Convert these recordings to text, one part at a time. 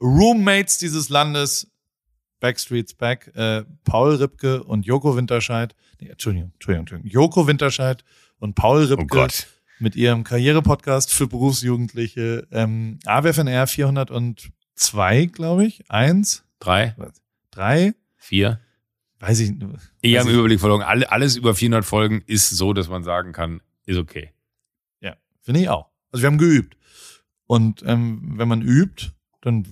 Roommates dieses Landes, Backstreets Back, äh, Paul Ripke und Joko Winterscheid, nee, Entschuldigung, Entschuldigung, Entschuldigung, Joko Winterscheid und Paul Ripke Oh mit ihrem Karrierepodcast für Berufsjugendliche, ähm, AWFNR 402, glaube ich, eins, Drei, drei, vier. weiß ich, Ich weiß habe den Überblick verloren. Alle, alles über 400 Folgen ist so, dass man sagen kann, ist okay. Ja, finde ich auch. Also wir haben geübt. Und ähm, wenn man übt, dann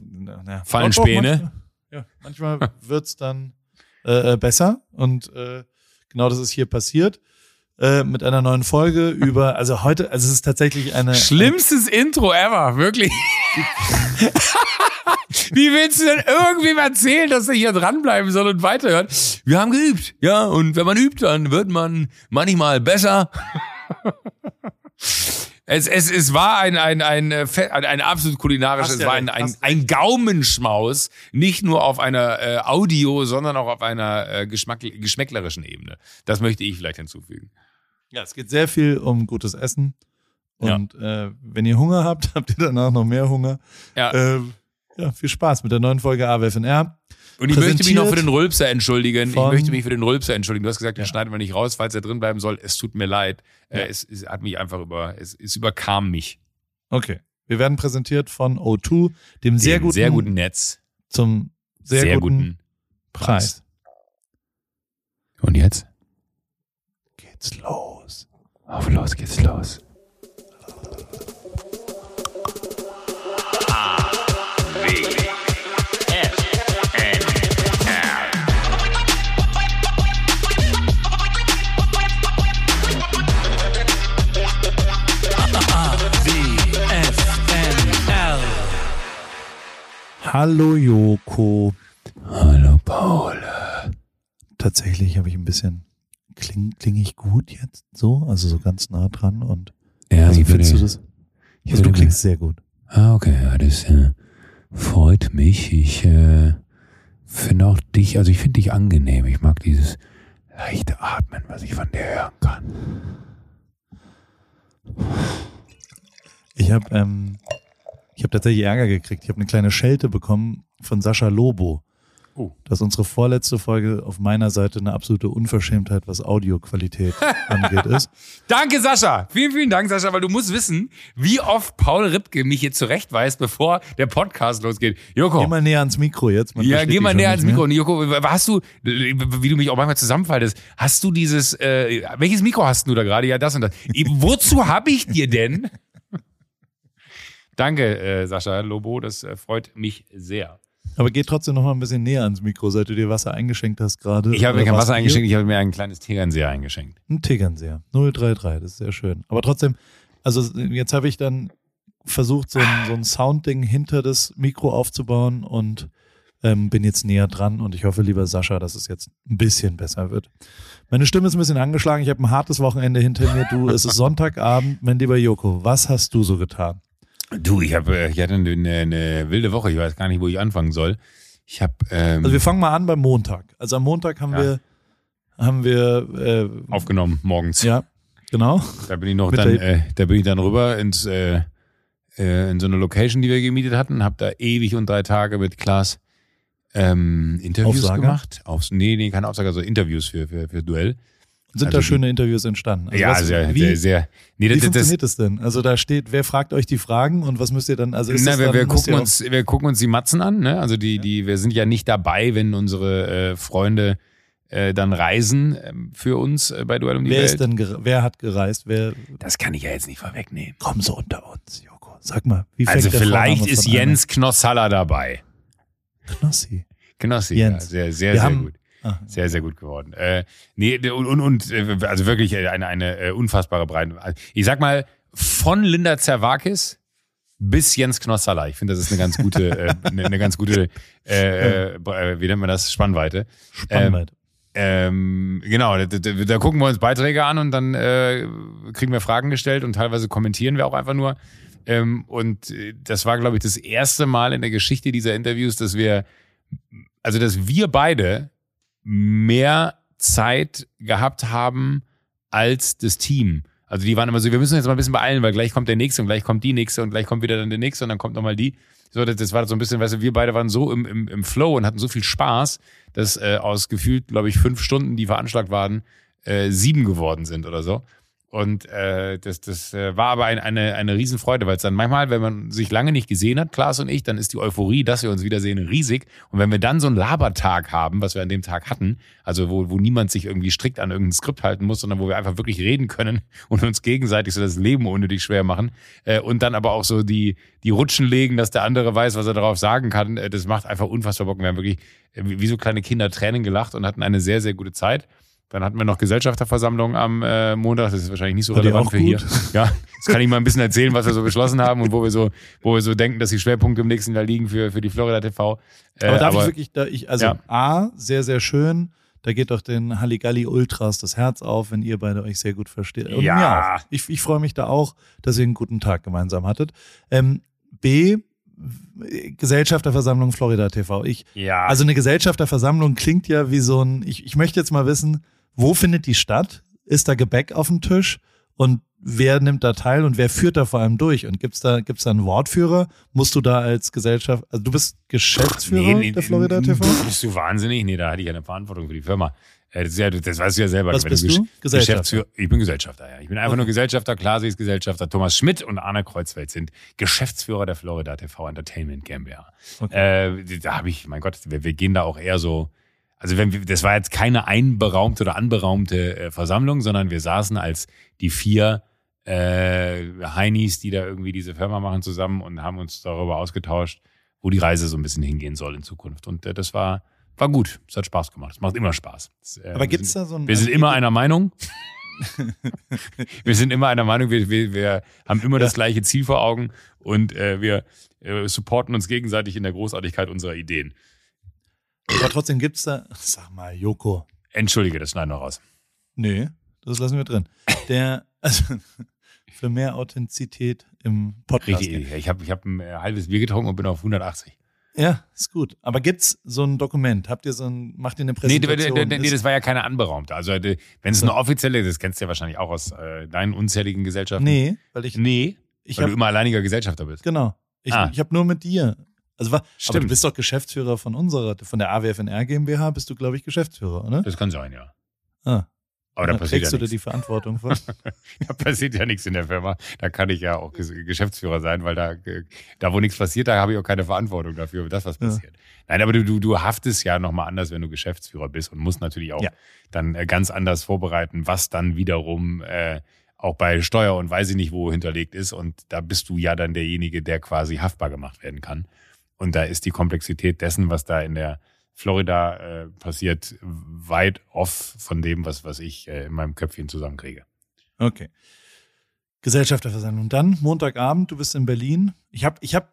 na, Fallen Späne? Manchmal, ja, manchmal wird's dann äh, äh, besser. Und äh, genau das ist hier passiert. Äh, mit einer neuen Folge über, also heute, also es ist tatsächlich eine. Schlimmstes Intro ever, wirklich. Wie willst du denn irgendwem erzählen, dass er hier dranbleiben soll und weiterhört? Wir haben geübt. Ja, und wenn man übt, dann wird man manchmal besser. Es, es, es war ein, ein, ein, äh, ein, ein absolut kulinarisches, ja war ein, ein, ein Gaumenschmaus, nicht nur auf einer äh, Audio, sondern auch auf einer äh, Geschmack, geschmäcklerischen Ebene. Das möchte ich vielleicht hinzufügen. Ja, es geht sehr viel um gutes Essen. Und äh, wenn ihr Hunger habt, habt ihr danach noch mehr Hunger. Ja. Ähm, ja, viel Spaß mit der neuen Folge AWFNR. Und ich möchte mich noch für den Rülpser entschuldigen. Ich möchte mich für den Rülpser entschuldigen. Du hast gesagt, den Ja. schneiden wir nicht raus, falls er drin bleiben soll. Es tut mir leid. Ja. Äh, es, es hat mich einfach über, es, es überkam mich. Okay. Wir werden präsentiert von O2, dem sehr Dem guten, sehr guten Netz, zum sehr, sehr, guten, guten Preis. Und jetzt? Geht's los. Auf los geht's los. Hallo Joko. Hallo Paul. Tatsächlich habe ich ein bisschen kling klinge ich gut jetzt so, also so ganz nah dran und Ja, also ich findest du das? ich Also du klingst sehr gut. Ah, okay, ja, das äh, freut mich. Ich äh, finde auch dich, also ich finde dich angenehm. Ich mag dieses leichte Atmen, was ich von dir hören kann. Ich habe ähm, ich habe tatsächlich Ärger gekriegt. Ich habe eine kleine Schelte bekommen von Sascha Lobo. Oh. Dass unsere vorletzte Folge auf meiner Seite eine absolute Unverschämtheit, was Audioqualität angeht, ist. Danke, Sascha. Vielen, vielen Dank, Sascha, weil du musst wissen, wie oft Paul Ripke mich hier zurechtweist, bevor der Podcast losgeht. Joko. Geh mal näher ans Mikro jetzt. man ja, geh mal näher ans. Mikro. Und Joko, hast du, wie du mich auch manchmal zusammenfaltest, hast du dieses, äh, welches Mikro hast du da gerade? Ja, das und das. Wozu habe ich dir denn? Danke, äh, Sascha Lobo, das äh, freut mich sehr. Aber geh trotzdem noch mal ein bisschen näher ans Mikro, seit du dir Wasser eingeschenkt hast gerade. Ich habe mir kein Wasser Bier? eingeschenkt, ich habe mir ein kleines Tegernseher eingeschenkt. Ein Tegernseher. 033, das ist sehr schön. Aber trotzdem, also jetzt habe ich dann versucht, so ein, so ein Soundding hinter das Mikro aufzubauen und ähm, bin jetzt näher dran und ich hoffe, lieber Sascha, dass es jetzt ein bisschen besser wird. Meine Stimme ist ein bisschen angeschlagen, ich habe ein hartes Wochenende hinter mir. Du, es ist Sonntagabend, mein lieber Joko, was hast du so getan? Du, ich habe, äh, ich hatte eine, eine wilde Woche. Ich weiß gar nicht, wo ich anfangen soll. Ich habe ähm, Also wir fangen mal an beim Montag. Also am Montag haben Ja. wir, haben wir, äh, aufgenommen morgens. ja, genau. Da bin ich noch Mit dann, äh, da bin ich dann rüber ins äh, äh, in so eine Location, die wir gemietet hatten, habe da ewig und drei Tage mit Klaas ähm, Interviews Aufsager? gemacht. Aufs, nee, nee, keine Aufsage, also Interviews für für, für Duell. Sind Also da die- schöne Interviews entstanden? Also ja, was, sehr, wie, sehr, sehr. Nee, Wie das, das, funktioniert das denn? Also da steht, wer fragt euch die Fragen und was müsst ihr dann? Also na, das wir, dann, wir, gucken uns, wir gucken uns die Matzen an, ne? Also die, die, wir sind ja nicht dabei, wenn unsere äh, Freunde äh, dann reisen ähm, für uns äh, bei Duell um die wer Welt. ist denn, wer hat gereist? Wer? das kann ich ja jetzt nicht vorwegnehmen. Komm so unter uns, Joko. Sag mal, wie Also vielleicht ist Jens Knossalla dabei. Knossi. Knossi, Jens. ja, sehr, sehr, Wir sehr haben- gut. Sehr, sehr gut geworden. Äh, nee, und, und, und äh, also wirklich äh, eine, eine äh, unfassbare Breite. Ich sag mal, von Linda Zerwakis bis Jens Knossalla. Ich finde, das ist eine ganz gute, äh, eine, eine ganz gute, äh, äh, wie nennt man das, Spannweite. Spannweite. Ähm, genau, da, da, da gucken wir uns Beiträge an und dann kriegen wir Fragen gestellt und teilweise kommentieren wir auch einfach nur. Ähm, und das war, glaube ich, das erste Mal in der Geschichte dieser Interviews, dass wir, also dass wir beide mehr Zeit gehabt haben als das Team. Also die waren immer so, wir müssen jetzt mal ein bisschen beeilen, weil gleich kommt der nächste und gleich kommt die nächste und gleich kommt wieder dann der nächste und dann kommt nochmal die. So, das, das war so ein bisschen, weißt du, wir beide waren so im, im, im Flow und hatten so viel Spaß, dass äh, aus gefühlt, glaube ich, fünf Stunden, die veranschlagt waren, äh, sieben geworden sind oder so. Und äh, das, das äh, war aber ein, eine, eine Riesenfreude, weil es dann manchmal, wenn man sich lange nicht gesehen hat, Klaas und ich, dann ist die Euphorie, dass wir uns wiedersehen, riesig. Und wenn wir dann so einen Labertag haben, was wir an dem Tag hatten, also wo, wo niemand sich irgendwie strikt an irgendein Skript halten muss, sondern wo wir einfach wirklich reden können und uns gegenseitig so das Leben unnötig schwer machen äh, und dann aber auch so die, die Rutschen legen, dass der andere weiß, was er darauf sagen kann, äh, das macht einfach unfassbar Bock. Wir haben wirklich äh, wie so kleine Kinder Tränen gelacht und hatten eine sehr, sehr gute Zeit. Dann hatten wir noch Gesellschafterversammlung am äh, Montag. Das ist wahrscheinlich nicht so War relevant für hier. gut? Ja, jetzt kann ich mal ein bisschen erzählen, was wir so beschlossen haben und wo wir so, wo wir so denken, dass die Schwerpunkte im nächsten Jahr liegen für, für die Florida TV. Äh, Aber darf ich wirklich, da ich, also Ja. A, sehr, sehr schön. Da geht doch den Halligalli Ultras das Herz auf, wenn ihr beide euch sehr gut versteht. Und Ja. mir auch. Ich, ich freue mich da auch, dass ihr einen guten Tag gemeinsam hattet. Ähm, B, Gesellschafterversammlung Florida TV. Ich, Ja. also eine Gesellschafterversammlung klingt ja wie so ein, ich, ich möchte jetzt mal wissen, wo findet die statt? Ist da Gebäck auf dem Tisch? Und wer nimmt da teil und wer führt da vor allem durch? Und gibt's da, gibt's da einen Wortführer? Musst du da als Gesellschaft, also du bist Geschäftsführer der Florida TV? Bist du wahnsinnig? Nee, da hatte ich eine Verantwortung für die Firma. Äh, Das, ja, das weißt du ja selber. Was bist Gesch- du? Gesellschafter. Ich bin Gesellschafter, ja. Ich bin einfach nur Gesellschafter. Klasi ist Gesellschafter. Thomas Schmidt und Arne Kreuzfeld sind Geschäftsführer der Florida TV Entertainment GmbH. Äh, da habe ich, mein Gott, wir, wir gehen da auch eher so. Also wenn wir, das war jetzt keine einberaumte oder anberaumte äh, Versammlung, sondern wir saßen als die vier äh, Heinis, die da irgendwie diese Firma machen, zusammen und haben uns darüber ausgetauscht, wo die Reise so ein bisschen hingehen soll in Zukunft. Und äh, das war, war gut. Es hat Spaß gemacht. Es macht immer Spaß. Es, äh, Aber wir gibt's sind, da so ein. Wir sind immer einer Meinung. wir sind immer einer Meinung. Wir, wir, wir haben immer das gleiche Ziel vor Augen und äh, wir äh, supporten uns gegenseitig in der Großartigkeit unserer Ideen. Aber trotzdem gibt's da, sag mal, Joko. Entschuldige, das schneiden wir raus. Nee, das lassen wir drin. Der, also, für mehr Authentizität im Podcast. Richtig, ich habe ich hab ein äh, halbes Bier getrunken und bin auf 180. Ja, ist gut. Aber gibt's so ein Dokument? Habt ihr so ein, macht ihr eine Nee, nee, Präsentation? nee, nee, das war ja keine anberaumte. Also äh, wenn es So. eine offizielle, das kennst du ja wahrscheinlich auch aus äh, deinen unzähligen Gesellschaften. nee, weil ich, Nee, ich weil hab, du immer alleiniger Gesellschafter bist. genau. Ich, Ah. ich habe nur mit dir. Also, wa- aber Stimmt. du bist doch Geschäftsführer von unserer, von der AWFNR GmbH bist du, glaube ich, Geschäftsführer, oder? Das kann sein, ja. Ah, Aber da dann passiert trägst ja du da nichts. die Verantwortung für. Da passiert ja nichts in der Firma. Da kann ich ja auch Ges- Geschäftsführer sein, weil da, äh, da wo nichts passiert, da habe ich auch keine Verantwortung dafür, für das, was Ja. passiert. Nein, aber du, du, du haftest ja nochmal anders, wenn du Geschäftsführer bist und musst natürlich auch Ja. dann äh, ganz anders vorbereiten, was dann wiederum äh, auch bei Steuer und weiß ich nicht wo hinterlegt ist. Und da bist du ja dann derjenige, der quasi haftbar gemacht werden kann. Und da ist die Komplexität dessen, was da in der Florida äh, passiert, weit off von dem, was, was ich äh, in meinem Köpfchen zusammenkriege. Okay. Gesellschafterversammlung. Dann Montagabend, du bist in Berlin. Ich habe, ich habe,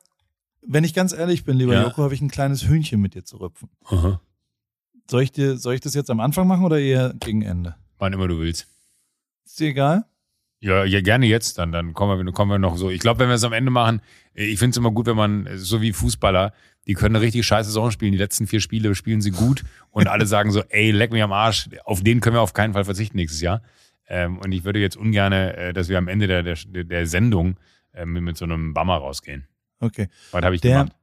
wenn ich ganz ehrlich bin, lieber Ja. Joko, habe ich ein kleines Hühnchen mit dir zu rüpfen. Soll ich dir, soll ich das jetzt am Anfang machen oder eher gegen Ende? Wann immer du willst. Ist dir egal? Ja, ja, gerne jetzt, dann, dann kommen wir, kommen wir noch so. Ich glaube, wenn wir es am Ende machen, äh, ich finde es immer gut, wenn man, äh, so wie Fußballer, die können eine richtig scheiße Saison spielen. Die letzten vier Spiele spielen sie gut und alle sagen so, ey, leck mich am Arsch, auf den können wir auf keinen Fall verzichten nächstes Jahr. Ähm, und ich würde jetzt ungern, äh, dass wir am Ende der, der, der Sendung äh, mit, mit so einem Bammer rausgehen. Okay. Was habe ich Der- gemacht?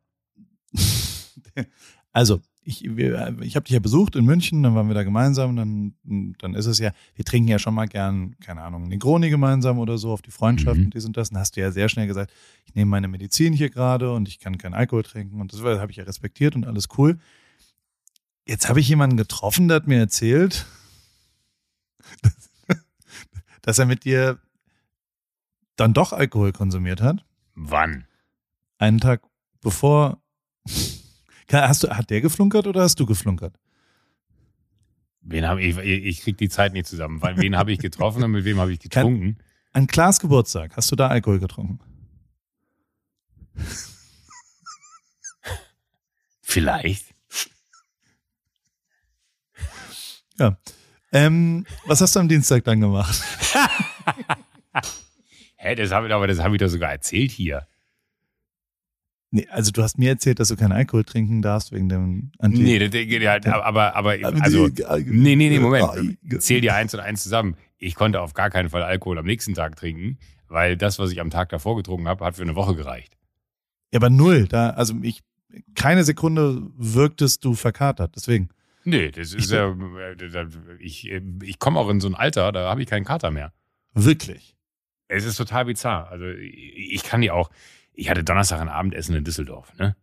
Also, ich, wir- ich habe dich ja besucht in München, dann waren wir da gemeinsam, dann, dann ist es ja, wir trinken ja schon mal gern, keine Ahnung, Negroni gemeinsam oder so auf die Freundschaft Mhm. und dies und das. Dann hast du ja sehr schnell gesagt, ich nehme meine Medizin hier gerade und ich kann keinen Alkohol trinken und das habe ich ja respektiert und alles cool. Jetzt habe ich jemanden getroffen, der hat mir erzählt, dass er mit dir dann doch Alkohol konsumiert hat. Wann? Einen Tag bevor. Hast du, hat der geflunkert oder hast du geflunkert? Wen hab ich, ich, krieg die Zeit nicht zusammen. Wen habe ich getroffen und mit wem habe ich getrunken? An Klaas Geburtstag, hast du da Alkohol getrunken? Vielleicht. Ja. Ähm, was hast du am Dienstag dann gemacht? Hä, das habe ich, aber das habe ich doch sogar erzählt hier. Nee, also du hast mir erzählt, dass du keinen Alkohol trinken darfst wegen dem Anti. Nee, das, ja, aber, aber, aber, also, nee, nee, nee, Moment. Zähl dir eins und eins zusammen. ich konnte auf gar keinen Fall Alkohol am nächsten Tag trinken, weil das, was ich am Tag davor getrunken habe, hat für eine Woche gereicht. Ja, aber null. Da, also ich, keine Sekunde wirktest du verkatert. Deswegen. Nee, das ist Ich- ja, äh, ich, ich komme auch in so ein Alter, da habe ich keinen Kater mehr. Wirklich. Es ist total bizarr. Also ich ich kann die auch, ich hatte Donnerstag ein Abendessen in Düsseldorf, ne?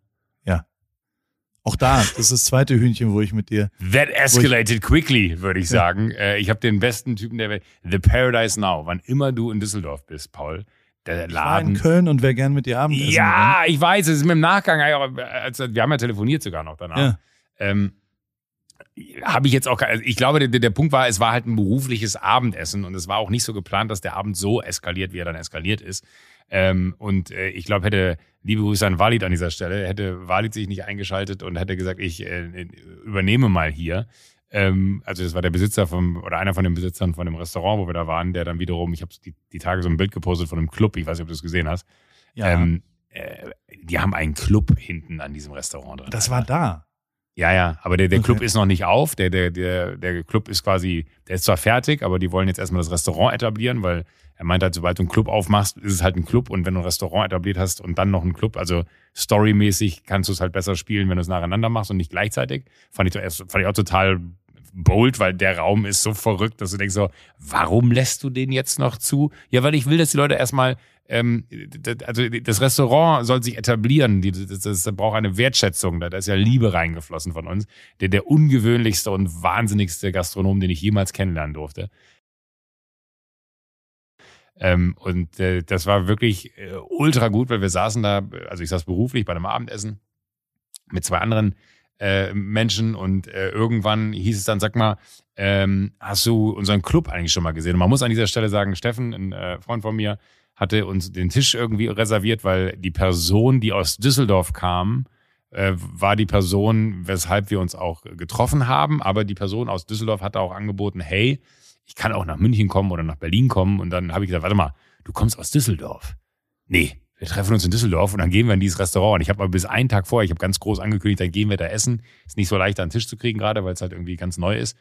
Auch da, das ist das zweite Hühnchen, wo ich mit dir. That escalated quickly, würde ich sagen. Äh, Ich habe den besten Typen der Welt. The Paradise Now. Wann immer du in Düsseldorf bist, Paul, der Ich war in Laden. Köln und wäre gern mit dir Abendessen. Ja, ich weiß, es ist mir im Nachgang, als, wir haben ja telefoniert sogar noch danach. Ja. Ähm, habe ich jetzt auch, also ich glaube, der, der Punkt war, es war halt ein berufliches Abendessen und es war auch nicht so geplant, dass der Abend so eskaliert, wie er dann eskaliert ist. Ähm, und äh, ich glaube, hätte, liebe Grüße an Walid an dieser Stelle, hätte Walid sich nicht eingeschaltet und hätte gesagt, ich äh, übernehme mal hier. Ähm, also das war der Besitzer vom, oder einer von den Besitzern von dem Restaurant, wo wir da waren, der dann wiederum, ich habe die, die Tage so ein Bild gepostet von einem Club, ich weiß nicht, ob du es gesehen hast. ja. Ähm, äh, die haben einen Club hinten an diesem Restaurant drin. das war da. Ja, ja, aber der, der Okay. Club ist noch nicht auf. Der, der, der, der Club ist quasi, der ist zwar fertig, aber die wollen jetzt erstmal das Restaurant etablieren, weil er meint halt, sobald du einen Club aufmachst, ist es halt ein Club und wenn du ein Restaurant etabliert hast und dann noch einen Club, also storymäßig kannst du es halt besser spielen, wenn du es nacheinander machst und nicht gleichzeitig. Fand ich, fand ich auch total bold, weil der Raum ist so verrückt, dass du denkst so, warum lässt du den jetzt noch zu? Ja, weil ich will, dass die Leute erstmal, ähm, also das Restaurant soll sich etablieren, die, das, das braucht eine Wertschätzung, da, da ist ja Liebe reingeflossen von uns. Der, der ungewöhnlichste und wahnsinnigste Gastronom, den ich jemals kennenlernen durfte. Ähm, und äh, das war wirklich äh, ultra gut, weil wir saßen da, also ich saß beruflich bei einem Abendessen mit zwei anderen äh, Menschen und äh, irgendwann hieß es dann, sag mal, ähm, hast du unseren Club eigentlich schon mal gesehen? Und man muss an dieser Stelle sagen, Steffen, ein äh, Freund von mir, hatte uns den Tisch irgendwie reserviert, weil die Person, die aus Düsseldorf kam, äh, war die Person, weshalb wir uns auch getroffen haben. Aber die Person aus Düsseldorf hatte auch angeboten, hey, ich kann auch nach München kommen oder nach Berlin kommen. Und dann habe ich gesagt, warte mal, du kommst aus Düsseldorf. Nee, wir treffen uns in Düsseldorf und dann gehen wir in dieses Restaurant. Und ich habe mal bis einen Tag vorher, ich habe ganz groß angekündigt, dann gehen wir da essen. Ist nicht so leicht, an den Tisch zu kriegen gerade, weil es halt irgendwie ganz neu ist.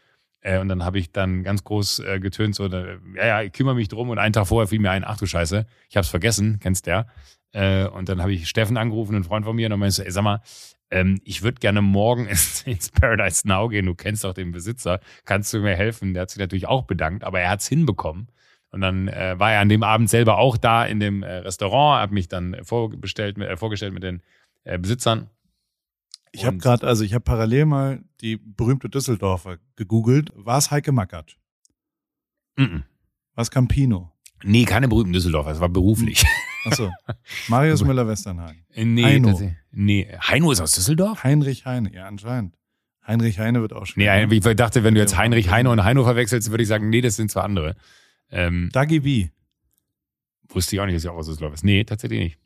Äh, und dann habe ich dann ganz groß äh, getönt, so, da, ja, ja, ich kümmere mich drum. Und einen Tag vorher fiel mir ein, ach du Scheiße, ich habe es vergessen, kennst der. Äh, und dann habe ich Steffen angerufen, einen Freund von mir, und dann meinst du, ey, sag mal, ähm, ich würde gerne morgen ins, ins Paradise Now gehen, du kennst doch den Besitzer, kannst du mir helfen? Der hat sich natürlich auch bedankt, aber er hat es hinbekommen. Und dann äh, war er an dem Abend selber auch da in dem äh, Restaurant, hat mich dann vorbestellt, äh, vorgestellt mit den äh, Besitzern. Ich habe gerade, also ich habe parallel mal die berühmte Düsseldorfer gegoogelt. War es Heike Mackert? Mhm. War es Campino? Nee, keine berühmten Düsseldorfer, es war beruflich. Achso. Marius Müller-Westernhagen. nee, Heino. nee, Heino ist aus Düsseldorf? Heinrich Heine. Ja, anscheinend. Heinrich Heine wird auch Nee, schwer. ich dachte, wenn du jetzt. Heinrich Heino und Heino verwechselst, würde ich sagen, nee, das sind zwei andere. Ähm, Dagi B. wusste ich auch nicht, dass er auch aus Düsseldorf ist. Nee, tatsächlich nicht.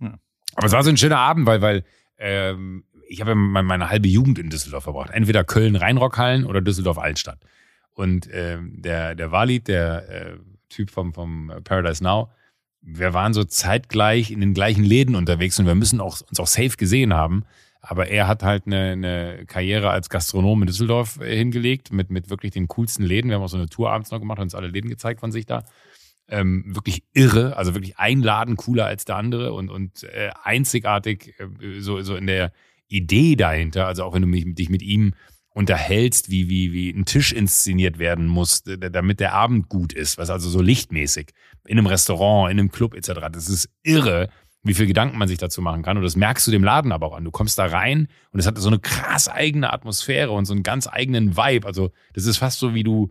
Ja. Aber es war so ein schöner Abend, weil, weil ähm, ich habe ja meine, halbe Jugend in Düsseldorf verbracht. Entweder Köln-Rheinrockhallen oder Düsseldorf-Altstadt. Und ähm, der, der Walid, der äh, Typ vom, vom Paradise Now, wir waren so zeitgleich in den gleichen Läden unterwegs und wir müssen auch, uns auch safe gesehen haben. Aber er hat halt eine, eine Karriere als Gastronom in Düsseldorf äh, hingelegt mit, mit wirklich den coolsten Läden. Wir haben auch so eine Tour abends noch gemacht und uns alle Läden gezeigt von sich da. Ähm, wirklich irre, also wirklich ein Laden cooler als der andere und, und äh, einzigartig äh, so, so in der Idee dahinter. Also auch wenn du mich, dich mit ihm unterhältst, wie, wie, wie ein Tisch inszeniert werden muss, damit der Abend gut ist, was also so lichtmäßig in einem Restaurant, in einem Club etc. Das ist irre, wie viel Gedanken man sich dazu machen kann. Und das merkst du dem Laden aber auch an. Du kommst da rein und es hat so eine krass eigene Atmosphäre und so einen ganz eigenen Vibe. Also das ist fast so wie du,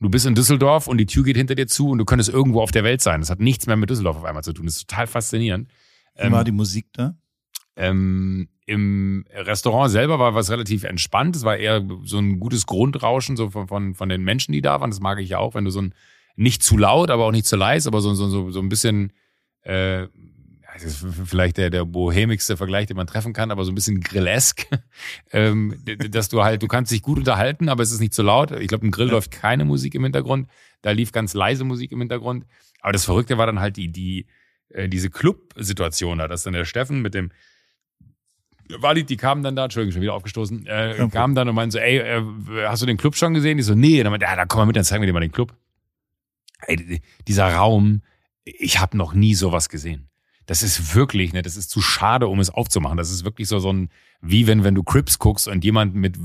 du bist in Düsseldorf und die Tür geht hinter dir zu und du könntest irgendwo auf der Welt sein. Das hat nichts mehr mit Düsseldorf auf einmal zu tun. Das ist total faszinierend. Wie war die Musik da? Ähm, Im Restaurant selber war was relativ entspannt. Es war eher so ein gutes Grundrauschen so von, von, von den Menschen, die da waren. Das mag ich ja auch, wenn du so ein nicht zu laut, aber auch nicht zu leise, aber so, so, so, so ein bisschen, äh, das ist vielleicht der, der bohemigste Vergleich, den man treffen kann, aber so ein bisschen grillesk, ähm, dass du halt, du kannst dich gut unterhalten, aber es ist nicht zu laut. Ich glaube, im Grill läuft keine Musik im Hintergrund. Da lief ganz leise Musik im Hintergrund. Aber das Verrückte war dann halt die, die, äh, diese Club-Situation da, dass dann der Steffen mit dem Walid, die kamen dann da, Entschuldigung, schon wieder aufgestoßen, äh, kamen dann und meinten so, ey, äh, hast du den Club schon gesehen? Ich so, nee. Und dann meinte, ja, da komm mal mit, dann zeigen wir dir mal den Club. ey, dieser Raum, ich habe noch nie sowas gesehen. Das ist wirklich, ne, das ist zu schade, um es aufzumachen. Das ist wirklich so, so ein, wie wenn, wenn du Crips guckst und jemand mit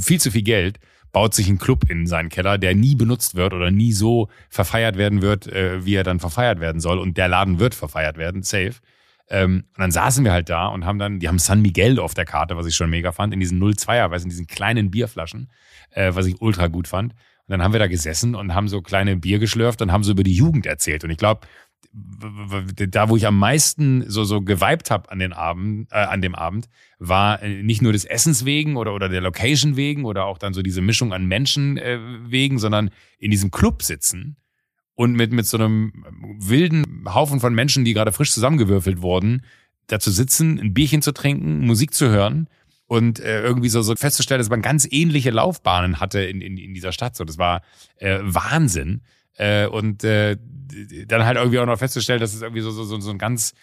viel zu viel Geld baut sich einen Club in seinen Keller, der nie benutzt wird oder nie so verfeiert werden wird, äh, wie er dann verfeiert werden soll. Und der Laden wird verfeiert werden, safe. Ähm, und dann saßen wir halt da und haben dann, die haben San Miguel auf der Karte, was ich schon mega fand, in diesen 02er, weiß in diesen kleinen Bierflaschen, äh, was ich ultra gut fand. Und dann haben wir da gesessen und haben so kleine Bier geschlürft und haben so über die Jugend erzählt. Und ich glaube, da, wo ich am meisten so so geweibt habe an äh, an dem Abend, war äh, nicht nur des Essens wegen oder oder der Location wegen oder auch dann so diese Mischung an Menschen äh, wegen, sondern in diesem Club sitzen und mit mit so einem wilden Haufen von Menschen, die gerade frisch zusammengewürfelt wurden, da zu sitzen, ein Bierchen zu trinken, Musik zu hören und äh, irgendwie so, so festzustellen, dass man ganz ähnliche Laufbahnen hatte in, in, in dieser Stadt. So, das war äh, Wahnsinn. Äh, und äh, dann halt irgendwie auch noch festzustellen, dass es irgendwie so, so, so, so ein ganz,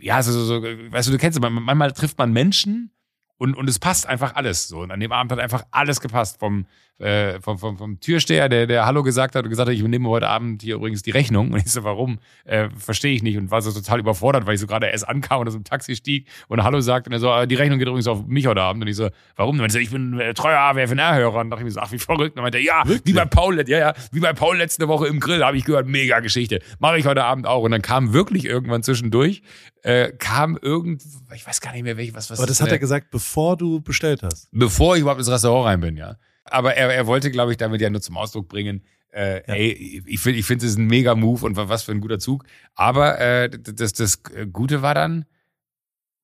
ja, so, so, so, weißt du, du kennst es, manchmal trifft man Menschen und, und es passt einfach alles so. Und an dem Abend hat einfach alles gepasst. Vom, äh, vom, vom, vom Türsteher, der, der Hallo gesagt hat und gesagt hat, ich nehme heute Abend hier übrigens die Rechnung. Und ich so, warum? Äh, Verstehe ich nicht. Und war so total überfordert, weil ich so gerade erst ankam und aus dem Taxi stieg und Hallo sagt. Und er so, ah, die Rechnung geht übrigens auf mich heute Abend. Und ich so, warum? Und er so, ich bin äh, treuer AWFNR-Hörer. Und dachte ich mir so, ach, wie verrückt. Und dann meinte er, ja, Wirklich? wie bei Paul, ja, ja, wie bei Paul letzte Woche im Grill, habe ich gehört, mega Geschichte. Mache ich heute Abend auch. Und dann kam wirklich irgendwann zwischendurch, äh, kam irgend, ich weiß gar nicht mehr, welches, was, was. Aber das hat er gesagt, bevor du bestellt hast. Bevor ich überhaupt ins Restaurant rein bin, ja. Aber er, er wollte, glaube ich, damit ja nur zum Ausdruck bringen, äh, ja. ey, ich finde, ich finde es ein mega Move und was für ein guter Zug. Aber äh, das, das Gute war dann,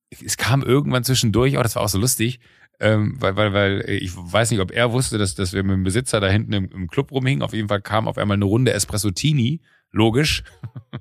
es kam irgendwann zwischendurch, oh, das war auch so lustig, ähm, weil, weil, weil ich weiß nicht, ob er wusste, dass, dass wir mit dem Besitzer da hinten im, im Club rumhingen. Auf jeden Fall kam auf einmal eine Runde Espresso-Tini, logisch.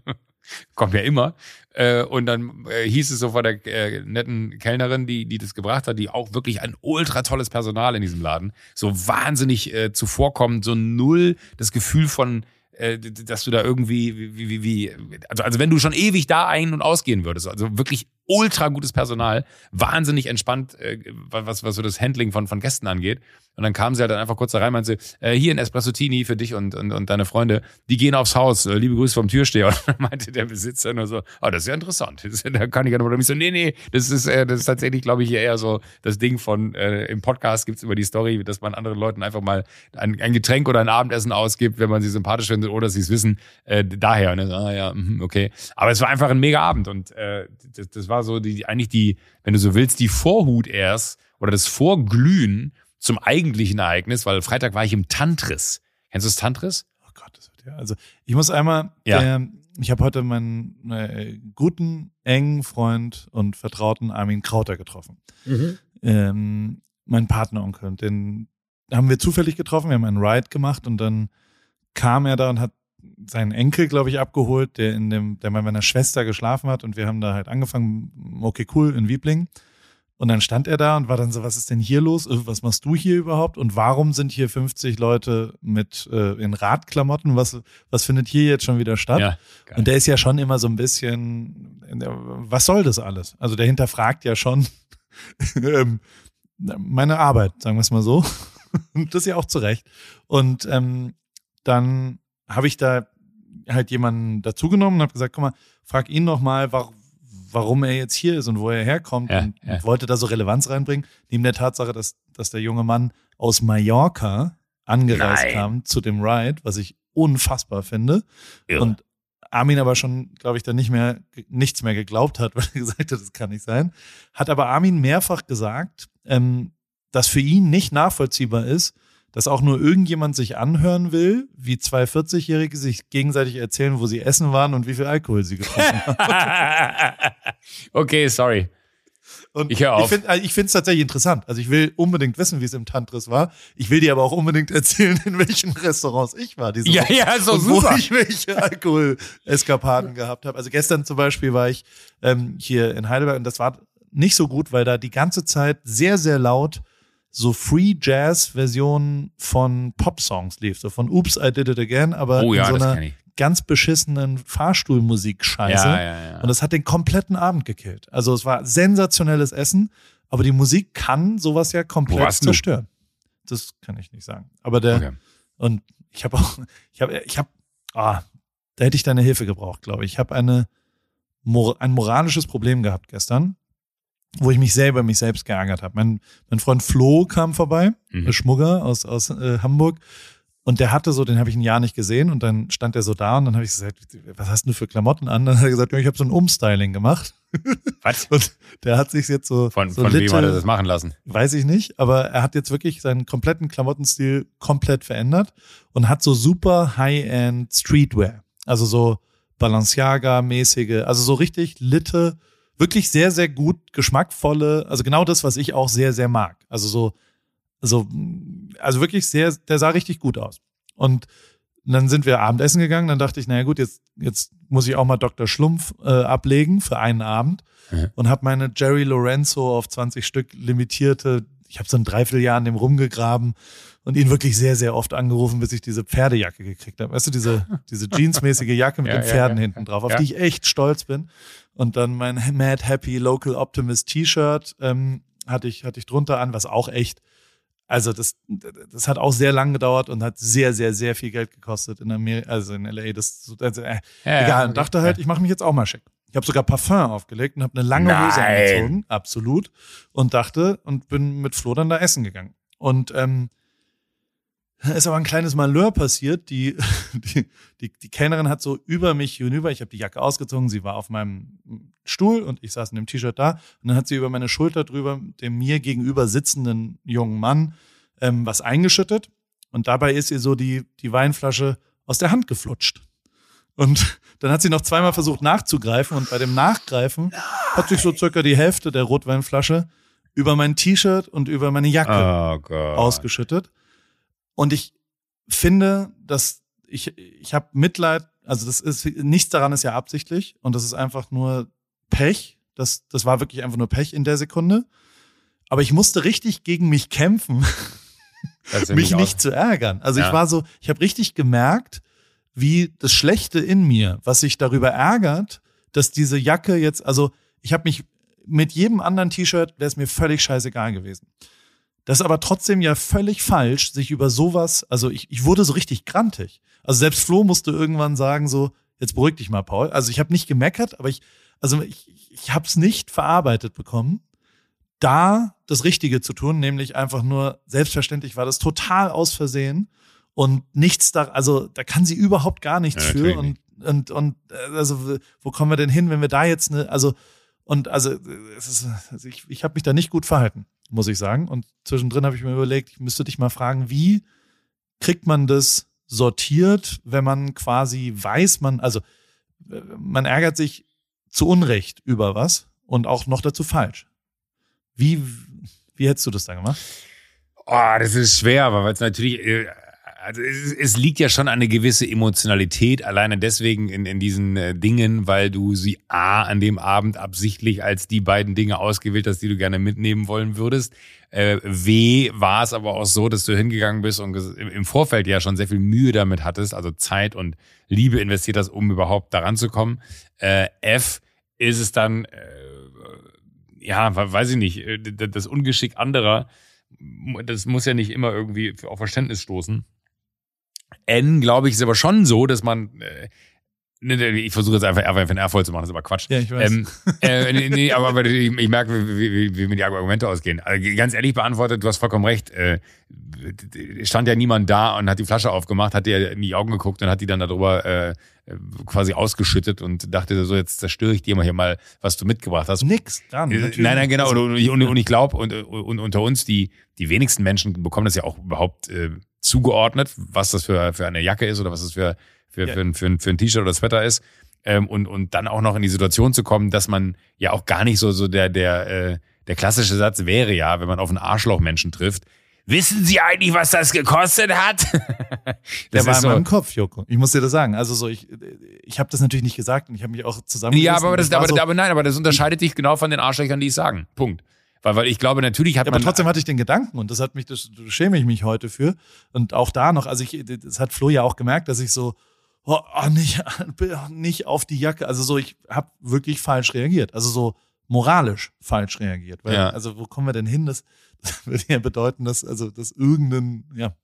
Kommt ja immer. Äh, und dann äh, hieß es so von der äh, netten Kellnerin, die, die das gebracht hat, die auch wirklich ein ultra tolles Personal in diesem Laden, so wahnsinnig äh, zuvorkommend, so null das Gefühl von, äh, dass du da irgendwie, wie, wie, wie, also, also wenn du schon ewig da ein- und ausgehen würdest, also wirklich ultra gutes Personal, wahnsinnig entspannt, äh, was, was so das Handling von, von Gästen angeht. Und dann kam sie halt dann einfach kurz da rein, meinte sie, äh, hier ein Espresso-Tini für dich und, und, und deine Freunde, die gehen aufs Haus, äh, liebe Grüße vom Türsteher. Und dann meinte der Besitzer nur so, oh, das ist ja interessant. Das da kann ich ja nur, so, nee, nee, das ist, äh, das ist tatsächlich, glaube ich, eher so das Ding von, äh, im Podcast gibt's immer die Story, dass man anderen Leuten einfach mal ein, ein Getränk oder ein Abendessen ausgibt, wenn man sie sympathisch findet oder sie es wissen, äh, daher. Und dann, ah ja, mhm, okay. Aber es war einfach ein mega Abend und äh, das, das war so die, eigentlich die, wenn du so willst, die Vorhut erst oder das Vorglühen zum eigentlichen Ereignis, weil Freitag war ich im Tantris. Kennst du das Tantris? Oh Gott, das wird ja. Also ich muss einmal, ja. Der, ich habe heute meinen äh, guten, engen Freund und Vertrauten Armin Krauter getroffen. Mhm. Ähm, mein Partneronkel. Den haben wir zufällig getroffen. Wir haben einen Ride gemacht und dann kam er da und hat seinen Enkel, glaube ich, abgeholt, der in dem, der bei meiner Schwester geschlafen hat und wir haben da halt angefangen, okay, cool, in Wiebling. Und dann stand er da und war dann so, was ist denn hier los? Äh, was machst du hier überhaupt? Und warum sind hier 50 Leute mit äh, in Radklamotten? Was, was findet hier jetzt schon wieder statt? Ja, und der ist ja schon immer so ein bisschen, was soll das alles? Also der hinterfragt ja schon ähm, meine Arbeit, sagen wir es mal so. Das ja auch zu Recht. Und ähm, dann habe ich da halt jemanden dazugenommen und habe gesagt, guck mal, frag ihn noch mal, warum warum er jetzt hier ist und wo er herkommt ja, und, ja. wollte da so Relevanz reinbringen, neben der Tatsache, dass, dass der junge Mann aus Mallorca angereist Nein. kam zu dem Ride, was ich unfassbar finde. Ja. Und Armin aber schon, glaube ich, dann nicht mehr, nichts mehr geglaubt hat, weil er gesagt hat, das kann nicht sein. Hat aber Armin mehrfach gesagt, ähm, dass für ihn nicht nachvollziehbar ist, dass auch nur irgendjemand sich anhören will, wie zwei 40-Jährige sich gegenseitig erzählen, wo sie essen waren und wie viel Alkohol sie getrunken haben. okay, sorry. Und ich höre auf. Ich finde es tatsächlich interessant. Also ich will unbedingt wissen, wie es im Tantris war. Ich will dir aber auch unbedingt erzählen, in welchen Restaurants ich war. Diese ja, Woche. ja, so und super. Wo ich welche Alkoholeskapaden gehabt habe. Also gestern zum Beispiel war ich ähm, hier in Heidelberg und das war nicht so gut, weil da die ganze Zeit sehr, sehr laut so Free Jazz Versionen von Pop-Songs lief, so von Oops, I Did It Again, aber oh, ja, in so einer ganz beschissenen Fahrstuhlmusik-Scheiße. Ja, ja. Und das hat den kompletten Abend gekillt. Also es war sensationelles Essen, aber die Musik kann sowas ja komplett zerstören. Das kann ich nicht sagen. Aber der okay. und ich habe auch, ich habe, ich habe ah, da hätte ich deine Hilfe gebraucht, glaube ich. Ich habe eine, ein moralisches Problem gehabt gestern, wo ich mich selber mich selbst geärgert habe. Mein, mein Freund Flo kam vorbei, mhm. der Schmugger aus, aus äh, Hamburg. Und der hatte so, den habe ich ein Jahr nicht gesehen und dann stand er so da und dann habe ich gesagt, was hast du für Klamotten an? Dann hat er gesagt, ja, ich habe so ein Umstyling gemacht. Was? Und der hat sich jetzt so. Von, so von wem hat er das machen lassen? Weiß ich nicht, aber er hat jetzt wirklich seinen kompletten Klamottenstil komplett verändert und hat so super High-End Streetwear. Also so Balenciaga-mäßige, also so richtig Litte, wirklich sehr, sehr gut geschmackvolle, also genau das, was ich auch sehr, sehr mag. Also so, so, also wirklich sehr, der sah richtig gut aus. Und dann sind wir Abendessen gegangen, dann dachte ich, naja gut, jetzt, jetzt muss ich auch mal Dr. Schlumpf äh, ablegen für einen Abend mhm. und habe meine Jerry Lorenzo auf 20 Stück limitierte, ich habe so ein Dreivierteljahr an dem rumgegraben und ihn wirklich sehr, sehr oft angerufen, bis ich diese Pferdejacke gekriegt habe. Weißt du, diese, diese jeansmäßige Jacke mit ja, den Pferden ja, ja. hinten drauf, auf die ich echt stolz bin. Und dann mein Mad Happy Local Optimist T-Shirt ähm, hatte ich, hatte ich drunter an, was auch echt, also das, das hat auch sehr lang gedauert und hat sehr, sehr, sehr viel Geld gekostet in Amerika, also in LA. Das, also, äh, egal, und dachte halt, ich mache mich jetzt auch mal schick. Ich habe sogar Parfum aufgelegt und habe eine lange Nein. Hose angezogen, absolut. Und dachte und bin mit Flo dann da essen gegangen. Und ähm, ist aber ein kleines Malheur passiert. Die, die, die, die Kellnerin hat so über mich hinüber, ich habe die Jacke ausgezogen, sie war auf meinem Stuhl und ich saß in dem T-Shirt da. Und dann hat sie über meine Schulter drüber dem mir gegenüber sitzenden jungen Mann ähm, was eingeschüttet. Und dabei ist ihr so die, die Weinflasche aus der Hand geflutscht. Und dann hat sie noch zweimal versucht nachzugreifen und bei dem Nachgreifen Nein. hat sich so circa die Hälfte der Rotweinflasche über mein T-Shirt und über meine Jacke oh ausgeschüttet. Und ich finde, dass ich, ich habe Mitleid, also das ist, nichts daran ist ja absichtlich und das ist einfach nur Pech. Das, das war wirklich einfach nur Pech in der Sekunde. Aber ich musste richtig gegen mich kämpfen, mich nicht zu ärgern. Also ja. ich war so, ich habe richtig gemerkt, wie das Schlechte in mir, was sich darüber ärgert, dass diese Jacke jetzt, also ich habe mich mit jedem anderen T-Shirt wäre es mir völlig scheißegal gewesen. Das ist aber trotzdem ja völlig falsch, sich über sowas, also ich, ich wurde so richtig grantig. Also selbst Flo musste irgendwann sagen so, jetzt beruhig dich mal, Paul. Also ich habe nicht gemeckert, aber ich, also ich, ich habe es nicht verarbeitet bekommen, da das Richtige zu tun, nämlich einfach nur, selbstverständlich war das total aus Versehen und nichts da, also da kann sie überhaupt gar nichts ja, für und, und, und, also wo kommen wir denn hin, wenn wir da jetzt eine, also, und also, ist, also ich, ich habe mich da nicht gut verhalten muss ich sagen. Und zwischendrin habe ich mir überlegt, ich müsste dich mal fragen, wie kriegt man das sortiert, wenn man quasi weiß, man, also man ärgert sich zu Unrecht über was und auch noch dazu falsch. Wie, wie hättest du das da gemacht? Oh, das ist schwer, aber weil es natürlich, äh, also es, es, liegt ja schon eine gewisse Emotionalität alleine deswegen in, in diesen äh, Dingen, weil du sie A an dem Abend absichtlich als die beiden Dinge ausgewählt hast, die du gerne mitnehmen wollen würdest. Äh, w war es aber auch so, dass du hingegangen bist und im Vorfeld ja schon sehr viel Mühe damit hattest, also Zeit und Liebe investiert hast, um überhaupt daran zu kommen. Äh, F ist es dann, äh, ja, weiß ich nicht, äh, das Ungeschick anderer das muss ja nicht immer irgendwie auf Verständnis stoßen. N, glaube ich, ist aber schon so, dass man äh, Ne, ne, ich versuche jetzt einfach R für ein R voll zu machen, das ist aber Quatsch. Ja, ich weiß. Ähm, äh, nee, nee, aber, aber ich, ich, merke, wie, wie, wie mir die Argumente ausgehen. Also ganz ehrlich beantwortet, du hast vollkommen recht. Äh, stand ja niemand da und hat die Flasche aufgemacht, hat dir in die Augen geguckt und hat die dann darüber äh, quasi ausgeschüttet und dachte so, jetzt zerstöre ich dir mal hier mal, was du mitgebracht hast. Nix, dann, äh, Nein, nein, genau. Und, und, und ich glaube, und, und unter uns, die, die wenigsten Menschen bekommen das ja auch überhaupt äh, zugeordnet, was das für, für eine Jacke ist oder was das für für, ja. für, ein, für, ein, für ein T-Shirt oder Sweater ist. Ähm, und, und dann auch noch in die Situation zu kommen, dass man ja auch gar nicht so, so der, der, äh, der klassische Satz wäre ja, wenn man auf einen Arschlochmenschen trifft, Wissen Sie eigentlich, was das gekostet hat? das der war in so. meinem Kopf, Joko. Ich muss dir das sagen. Also so, ich, ich habe das natürlich nicht gesagt und ich habe mich auch zusammen. Ja, aber, das, aber, so, aber nein, aber das unterscheidet dich genau von den Arschlöchern, die ich sagen. Punkt. Weil, weil ich glaube, natürlich hat ja, man. Aber trotzdem hatte ich den Gedanken und das hat mich, das schäme ich mich heute für. Und auch da noch, also ich, das hat Flo ja auch gemerkt, dass ich so, oh, oh, nicht, nicht auf die Jacke. Also so, ich habe wirklich falsch reagiert. Also so moralisch falsch reagiert. Weil, ja. Also wo kommen wir denn hin? Das, das würde ja bedeuten, dass, also, dass irgendein, ja.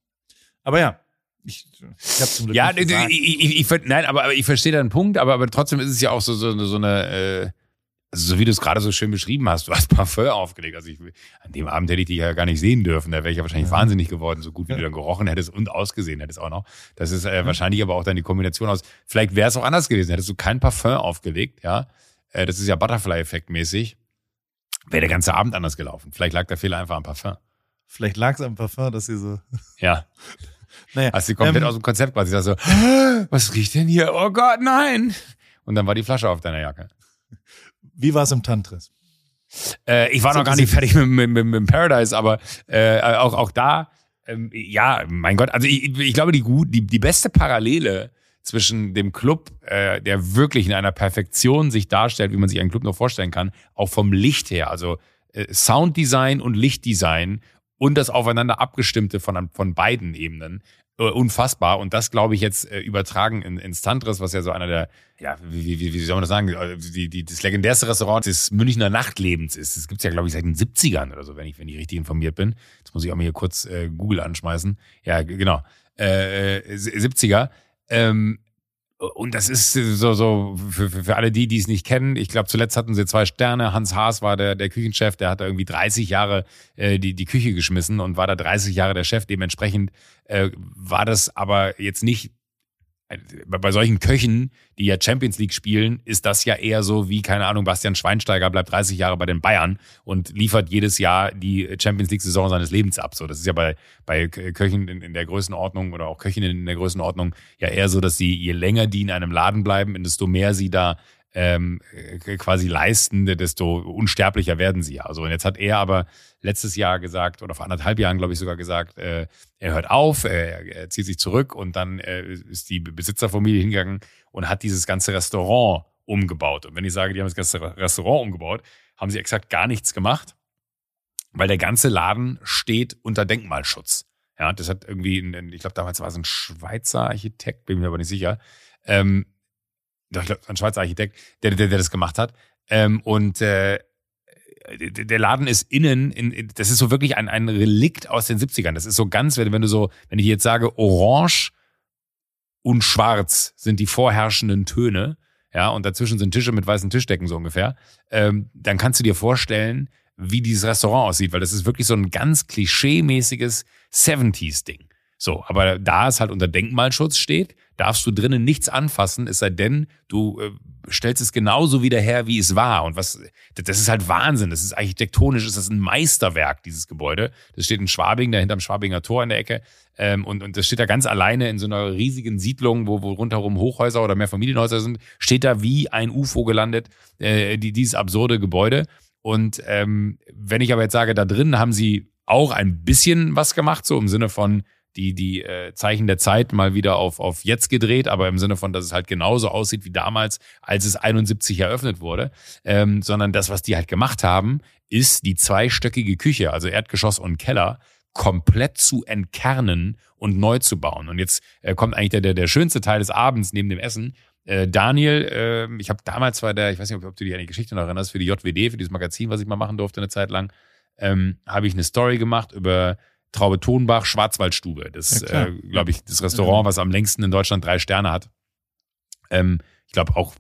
Aber ja, Ich, ich habe zum Glück Ja, ich, ich, ich, nein, aber, aber ich verstehe deinen Punkt, aber, aber trotzdem ist es ja auch so, so, so eine, äh, also so wie du es gerade so schön beschrieben hast, du hast Parfum aufgelegt. Also ich, an dem Abend hätte ich dich ja gar nicht sehen dürfen. Da wäre ich ja wahrscheinlich Ja. wahnsinnig geworden, so gut wie Ja. du dann gerochen hättest und ausgesehen hättest auch noch. Das ist äh, wahrscheinlich aber auch dann die Kombination aus, vielleicht wäre es auch anders gewesen. Hättest du kein Parfum aufgelegt, ja. Äh, das ist ja Butterfly-Effekt mäßig. Wäre der ganze Abend anders gelaufen. Vielleicht lag der Fehler einfach am Parfum. Vielleicht lag es am Parfum, dass sie so. Ja. Naja, Hast du komplett ähm, aus dem Konzept quasi. So, was riecht denn hier? Oh Gott, nein! Und dann war die Flasche auf deiner Jacke. Wie war es im Tantris? Äh, ich war noch gar nicht fertig mit, mit, mit, mit Paradise, aber äh, auch, auch da, ähm, ja, mein Gott, also ich, ich glaube, die, gut, die, die beste Parallele zwischen dem Club, äh, der wirklich in einer Perfektion sich darstellt, wie man sich einen Club nur vorstellen kann, auch vom Licht her, also äh, Sounddesign und Lichtdesign und das aufeinander abgestimmte von, von beiden Ebenen, äh, unfassbar. Und das, glaube ich, jetzt äh, übertragen in, ins Tantris, was ja so einer der, ja, wie, wie, wie soll man das sagen, äh, die, die, das legendärste Restaurant des Münchner Nachtlebens ist. Das gibt's ja, glaube ich, seit den 70ern oder so, wenn ich, wenn ich richtig informiert bin. Jetzt muss ich auch mal hier kurz äh, Google anschmeißen. Ja, genau. Äh, 70er. Ähm, und das ist so, so für, für, alle die, die es nicht kennen. Ich glaube, zuletzt hatten sie zwei Sterne. Hans Haas war der, der Küchenchef, der hat da irgendwie 30 Jahre äh, die, die Küche geschmissen und war da 30 Jahre der Chef. Dementsprechend äh, war das aber jetzt nicht bei solchen Köchen, die ja Champions League spielen, ist das ja eher so wie, keine Ahnung, Bastian Schweinsteiger bleibt 30 Jahre bei den Bayern und liefert jedes Jahr die Champions League-Saison seines Lebens ab. So, das ist ja bei, bei Köchen in, in der Größenordnung oder auch Köchinnen in der Größenordnung ja eher so, dass sie, je länger die in einem Laden bleiben, desto mehr sie da ähm, äh, quasi leisten, desto unsterblicher werden sie ja. Also und jetzt hat er aber letztes Jahr gesagt oder vor anderthalb Jahren, glaube ich, sogar gesagt, äh, er hört auf, er, er zieht sich zurück und dann äh, ist die Besitzerfamilie hingegangen und hat dieses ganze Restaurant umgebaut. Und wenn ich sage, die haben das ganze Restaurant umgebaut, haben sie exakt gar nichts gemacht, weil der ganze Laden steht unter Denkmalschutz. Ja, das hat irgendwie, ein, ich glaube, damals war es ein Schweizer Architekt, bin mir aber nicht sicher. Ähm, ich glaube, ein Schweizer Architekt, der, der, der das gemacht hat. Ähm, und äh, der Laden ist innen, in, das ist so wirklich ein, ein Relikt aus den 70ern. Das ist so ganz, wenn, wenn du so, wenn ich jetzt sage, orange und schwarz sind die vorherrschenden Töne, ja, und dazwischen sind Tische mit weißen Tischdecken so ungefähr, ähm, dann kannst du dir vorstellen, wie dieses Restaurant aussieht, weil das ist wirklich so ein ganz klischee-mäßiges 70s-Ding. So, aber da es halt unter Denkmalschutz steht, darfst du drinnen nichts anfassen, es sei denn, du äh, stellst es genauso wieder her, wie es war. Und was, das ist halt Wahnsinn. Das ist architektonisch, ist das ein Meisterwerk, dieses Gebäude. Das steht in Schwabing, da hinterm Schwabinger Tor in der Ecke. Ähm, und, und das steht da ganz alleine in so einer riesigen Siedlung, wo, wo rundherum Hochhäuser oder mehr Familienhäuser sind, steht da wie ein UFO gelandet, äh, die, dieses absurde Gebäude. Und ähm, wenn ich aber jetzt sage, da drin haben sie auch ein bisschen was gemacht, so im Sinne von die, die äh, Zeichen der Zeit mal wieder auf, auf jetzt gedreht, aber im Sinne von, dass es halt genauso aussieht wie damals, als es 71 eröffnet wurde, ähm, sondern das, was die halt gemacht haben, ist die zweistöckige Küche, also Erdgeschoss und Keller, komplett zu entkernen und neu zu bauen. Und jetzt äh, kommt eigentlich der, der, der schönste Teil des Abends neben dem Essen. Äh, Daniel, äh, ich habe damals war der, ich weiß nicht, ob, ob du dich an die Geschichte noch erinnerst, für die JWD, für dieses Magazin, was ich mal machen durfte eine Zeit lang, ähm, habe ich eine Story gemacht über Traube Tonbach Schwarzwaldstube. Das, Ja, äh, glaube ich, das Restaurant, was am längsten in Deutschland drei Sterne hat. Ähm, ich glaube auch,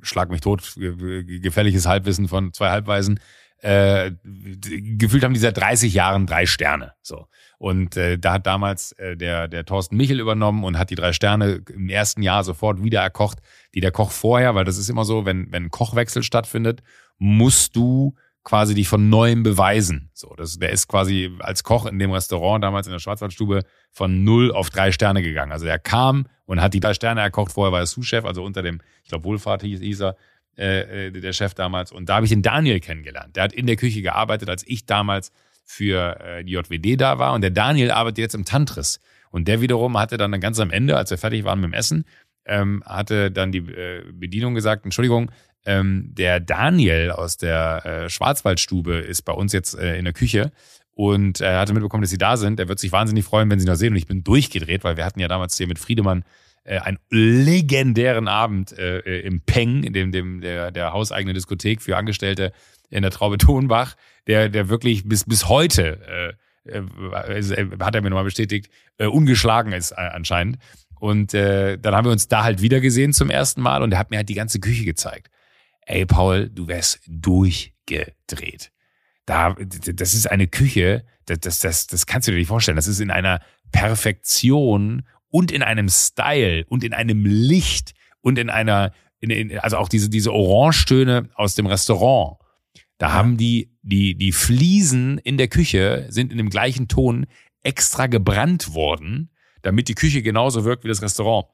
schlag mich tot, ge- gefährliches Halbwissen von zwei Halbweisen. Äh, gefühlt haben die seit 30 Jahren drei Sterne. So. Und äh, da hat damals äh, der, der Thorsten Michel übernommen und hat die drei Sterne im ersten Jahr sofort wieder erkocht, die der Koch vorher, weil das ist immer so, wenn, wenn ein Kochwechsel stattfindet, musst du quasi dich von neuem beweisen. So, das, der ist quasi als Koch in dem Restaurant damals in der Schwarzwaldstube von null auf drei Sterne gegangen. Also er kam und hat die drei Sterne erkocht. Vorher war er Sous-Chef, also unter dem, ich glaube Wohlfahrt hieß, hieß er, äh, äh, der Chef damals. Und da habe ich den Daniel kennengelernt. Der hat in der Küche gearbeitet, als ich damals für äh, die JWD da war. Und der Daniel arbeitet jetzt im Tantris. Und der wiederum hatte dann ganz am Ende, als wir fertig waren mit dem Essen, ähm, hatte dann die äh, Bedienung gesagt, Entschuldigung, ähm, der Daniel aus der äh, Schwarzwaldstube ist bei uns jetzt äh, in der Küche und er hatte mitbekommen, dass sie da sind. Er wird sich wahnsinnig freuen, wenn sie noch sehen. Und ich bin durchgedreht, weil wir hatten ja damals hier mit Friedemann äh, einen legendären Abend äh, äh, im Peng, in dem, dem der, der hauseigene Diskothek für Angestellte in der Traube Tonbach, der, der wirklich bis, bis heute äh, hat er mir nochmal bestätigt, äh, ungeschlagen ist äh, anscheinend. Und äh, dann haben wir uns da halt wieder gesehen zum ersten Mal und er hat mir halt die ganze Küche gezeigt. Ey, Paul, du wärst durchgedreht. Da, das ist eine Küche, das, das, das, das kannst du dir nicht vorstellen. Das ist in einer Perfektion und in einem Style und in einem Licht und in einer, in, in, also auch diese, diese Orangetöne aus dem Restaurant. Da ja. haben die, die, die Fliesen in der Küche sind in dem gleichen Ton extra gebrannt worden, damit die Küche genauso wirkt wie das Restaurant.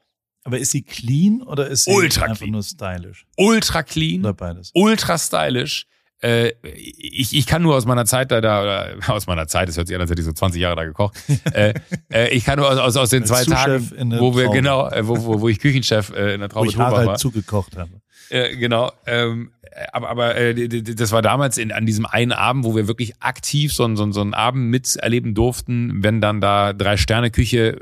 Aber ist sie clean oder ist sie ultra einfach clean. nur stylisch? Ultra clean. Oder beides? Ultra stylisch. Äh, ich, ich kann nur aus meiner Zeit da, da aus meiner Zeit, das hört sich an, als hätte ich so 20 Jahre da gekocht. äh, äh, ich kann nur aus, aus, aus den zwei Tagen, wo wir, Traube. genau, äh, wo, wo, wo ich Küchenchef äh, in der Traube wo ich Harald war. zugekocht habe. Äh, genau. Ähm, aber aber äh, das war damals in, an diesem einen Abend, wo wir wirklich aktiv so, so, so einen Abend miterleben durften, wenn dann da Drei-Sterne-Küche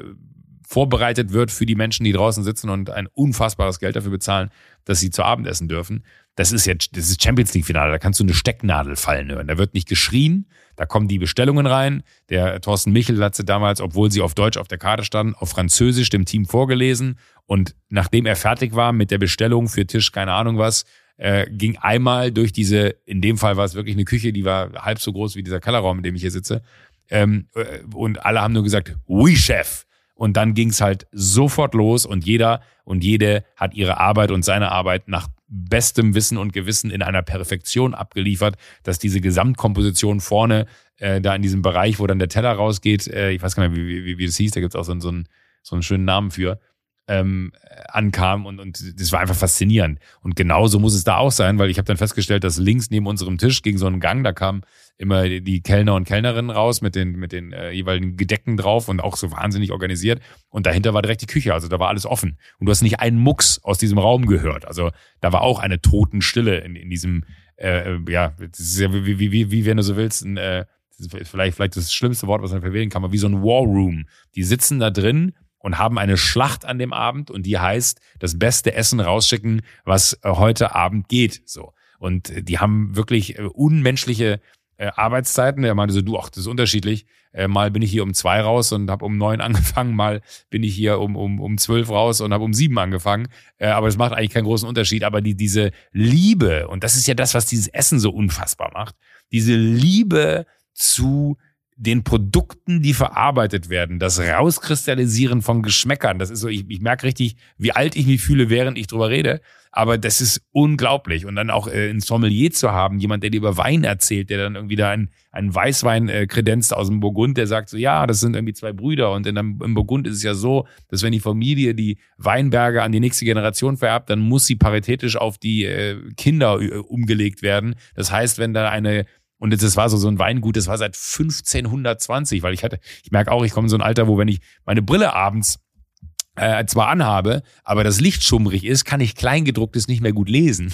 vorbereitet wird für die Menschen, die draußen sitzen und ein unfassbares Geld dafür bezahlen, dass sie zu Abend essen dürfen. Das ist jetzt, das ist Champions League Finale, da kannst du eine Stecknadel fallen hören. Da wird nicht geschrien, da kommen die Bestellungen rein. Der Thorsten Michel hat sie damals, obwohl sie auf Deutsch auf der Karte standen, auf Französisch dem Team vorgelesen. Und nachdem er fertig war mit der Bestellung für Tisch, keine Ahnung was, äh, ging einmal durch diese, in dem Fall war es wirklich eine Küche, die war halb so groß wie dieser Kellerraum, in dem ich hier sitze. Ähm, äh, und alle haben nur gesagt, oui, Chef. Und dann ging es halt sofort los und jeder und jede hat ihre Arbeit und seine Arbeit nach bestem Wissen und Gewissen in einer Perfektion abgeliefert, dass diese Gesamtkomposition vorne äh, da in diesem Bereich, wo dann der Teller rausgeht, äh, ich weiß gar nicht wie, wie, wie das hieß, da gibt's auch so, so, einen, so einen schönen Namen für, ähm, ankam und, und das war einfach faszinierend. Und genauso muss es da auch sein, weil ich habe dann festgestellt, dass links neben unserem Tisch ging so ein Gang, da kamen immer die Kellner und Kellnerinnen raus mit den, mit den äh, jeweiligen Gedecken drauf und auch so wahnsinnig organisiert. Und dahinter war direkt die Küche, also da war alles offen. Und du hast nicht einen Mucks aus diesem Raum gehört. Also da war auch eine Totenstille in, in diesem, äh, äh ja, ja wie, wie, wie, wie wenn du so willst, ein, äh, vielleicht, vielleicht das schlimmste Wort, was man verwählen kann, aber wie so ein War Room. Die sitzen da drin und haben eine Schlacht an dem Abend und die heißt, das beste Essen rausschicken, was äh, heute Abend geht. So. Und äh, die haben wirklich äh, Arbeitszeiten. Er meinte so, du, ach, das ist unterschiedlich. mal bin ich hier um zwei raus und habe um neun angefangen, mal bin ich hier um, um, um zwölf raus und habe um sieben angefangen. aber das macht eigentlich keinen großen Unterschied. Aber die, diese Liebe, und das ist ja das, was dieses Essen so unfassbar macht, diese Liebe zu den Produkten, die verarbeitet werden, das Rauskristallisieren von Geschmäckern, das ist so, ich, ich merke richtig, wie alt ich mich fühle, während ich drüber rede, aber das ist unglaublich. Und dann auch äh, ein Sommelier zu haben, jemand, der dir über Wein erzählt, der dann irgendwie da einen, einen Weißwein äh, kredenzt aus dem Burgund, der sagt so, ja, das sind irgendwie zwei Brüder. Und in, im Burgund ist es ja so, dass wenn die Familie die Weinberge an die nächste Generation vererbt, dann muss sie paritätisch auf die äh, Kinder äh, umgelegt werden. Das heißt, wenn da eine und das war so, so ein Weingut, das war seit 1520, weil ich hatte, ich merke auch, ich komme in so ein Alter, wo wenn ich meine Brille abends äh, zwar anhabe, aber das Licht schummrig ist, kann ich Kleingedrucktes nicht mehr gut lesen.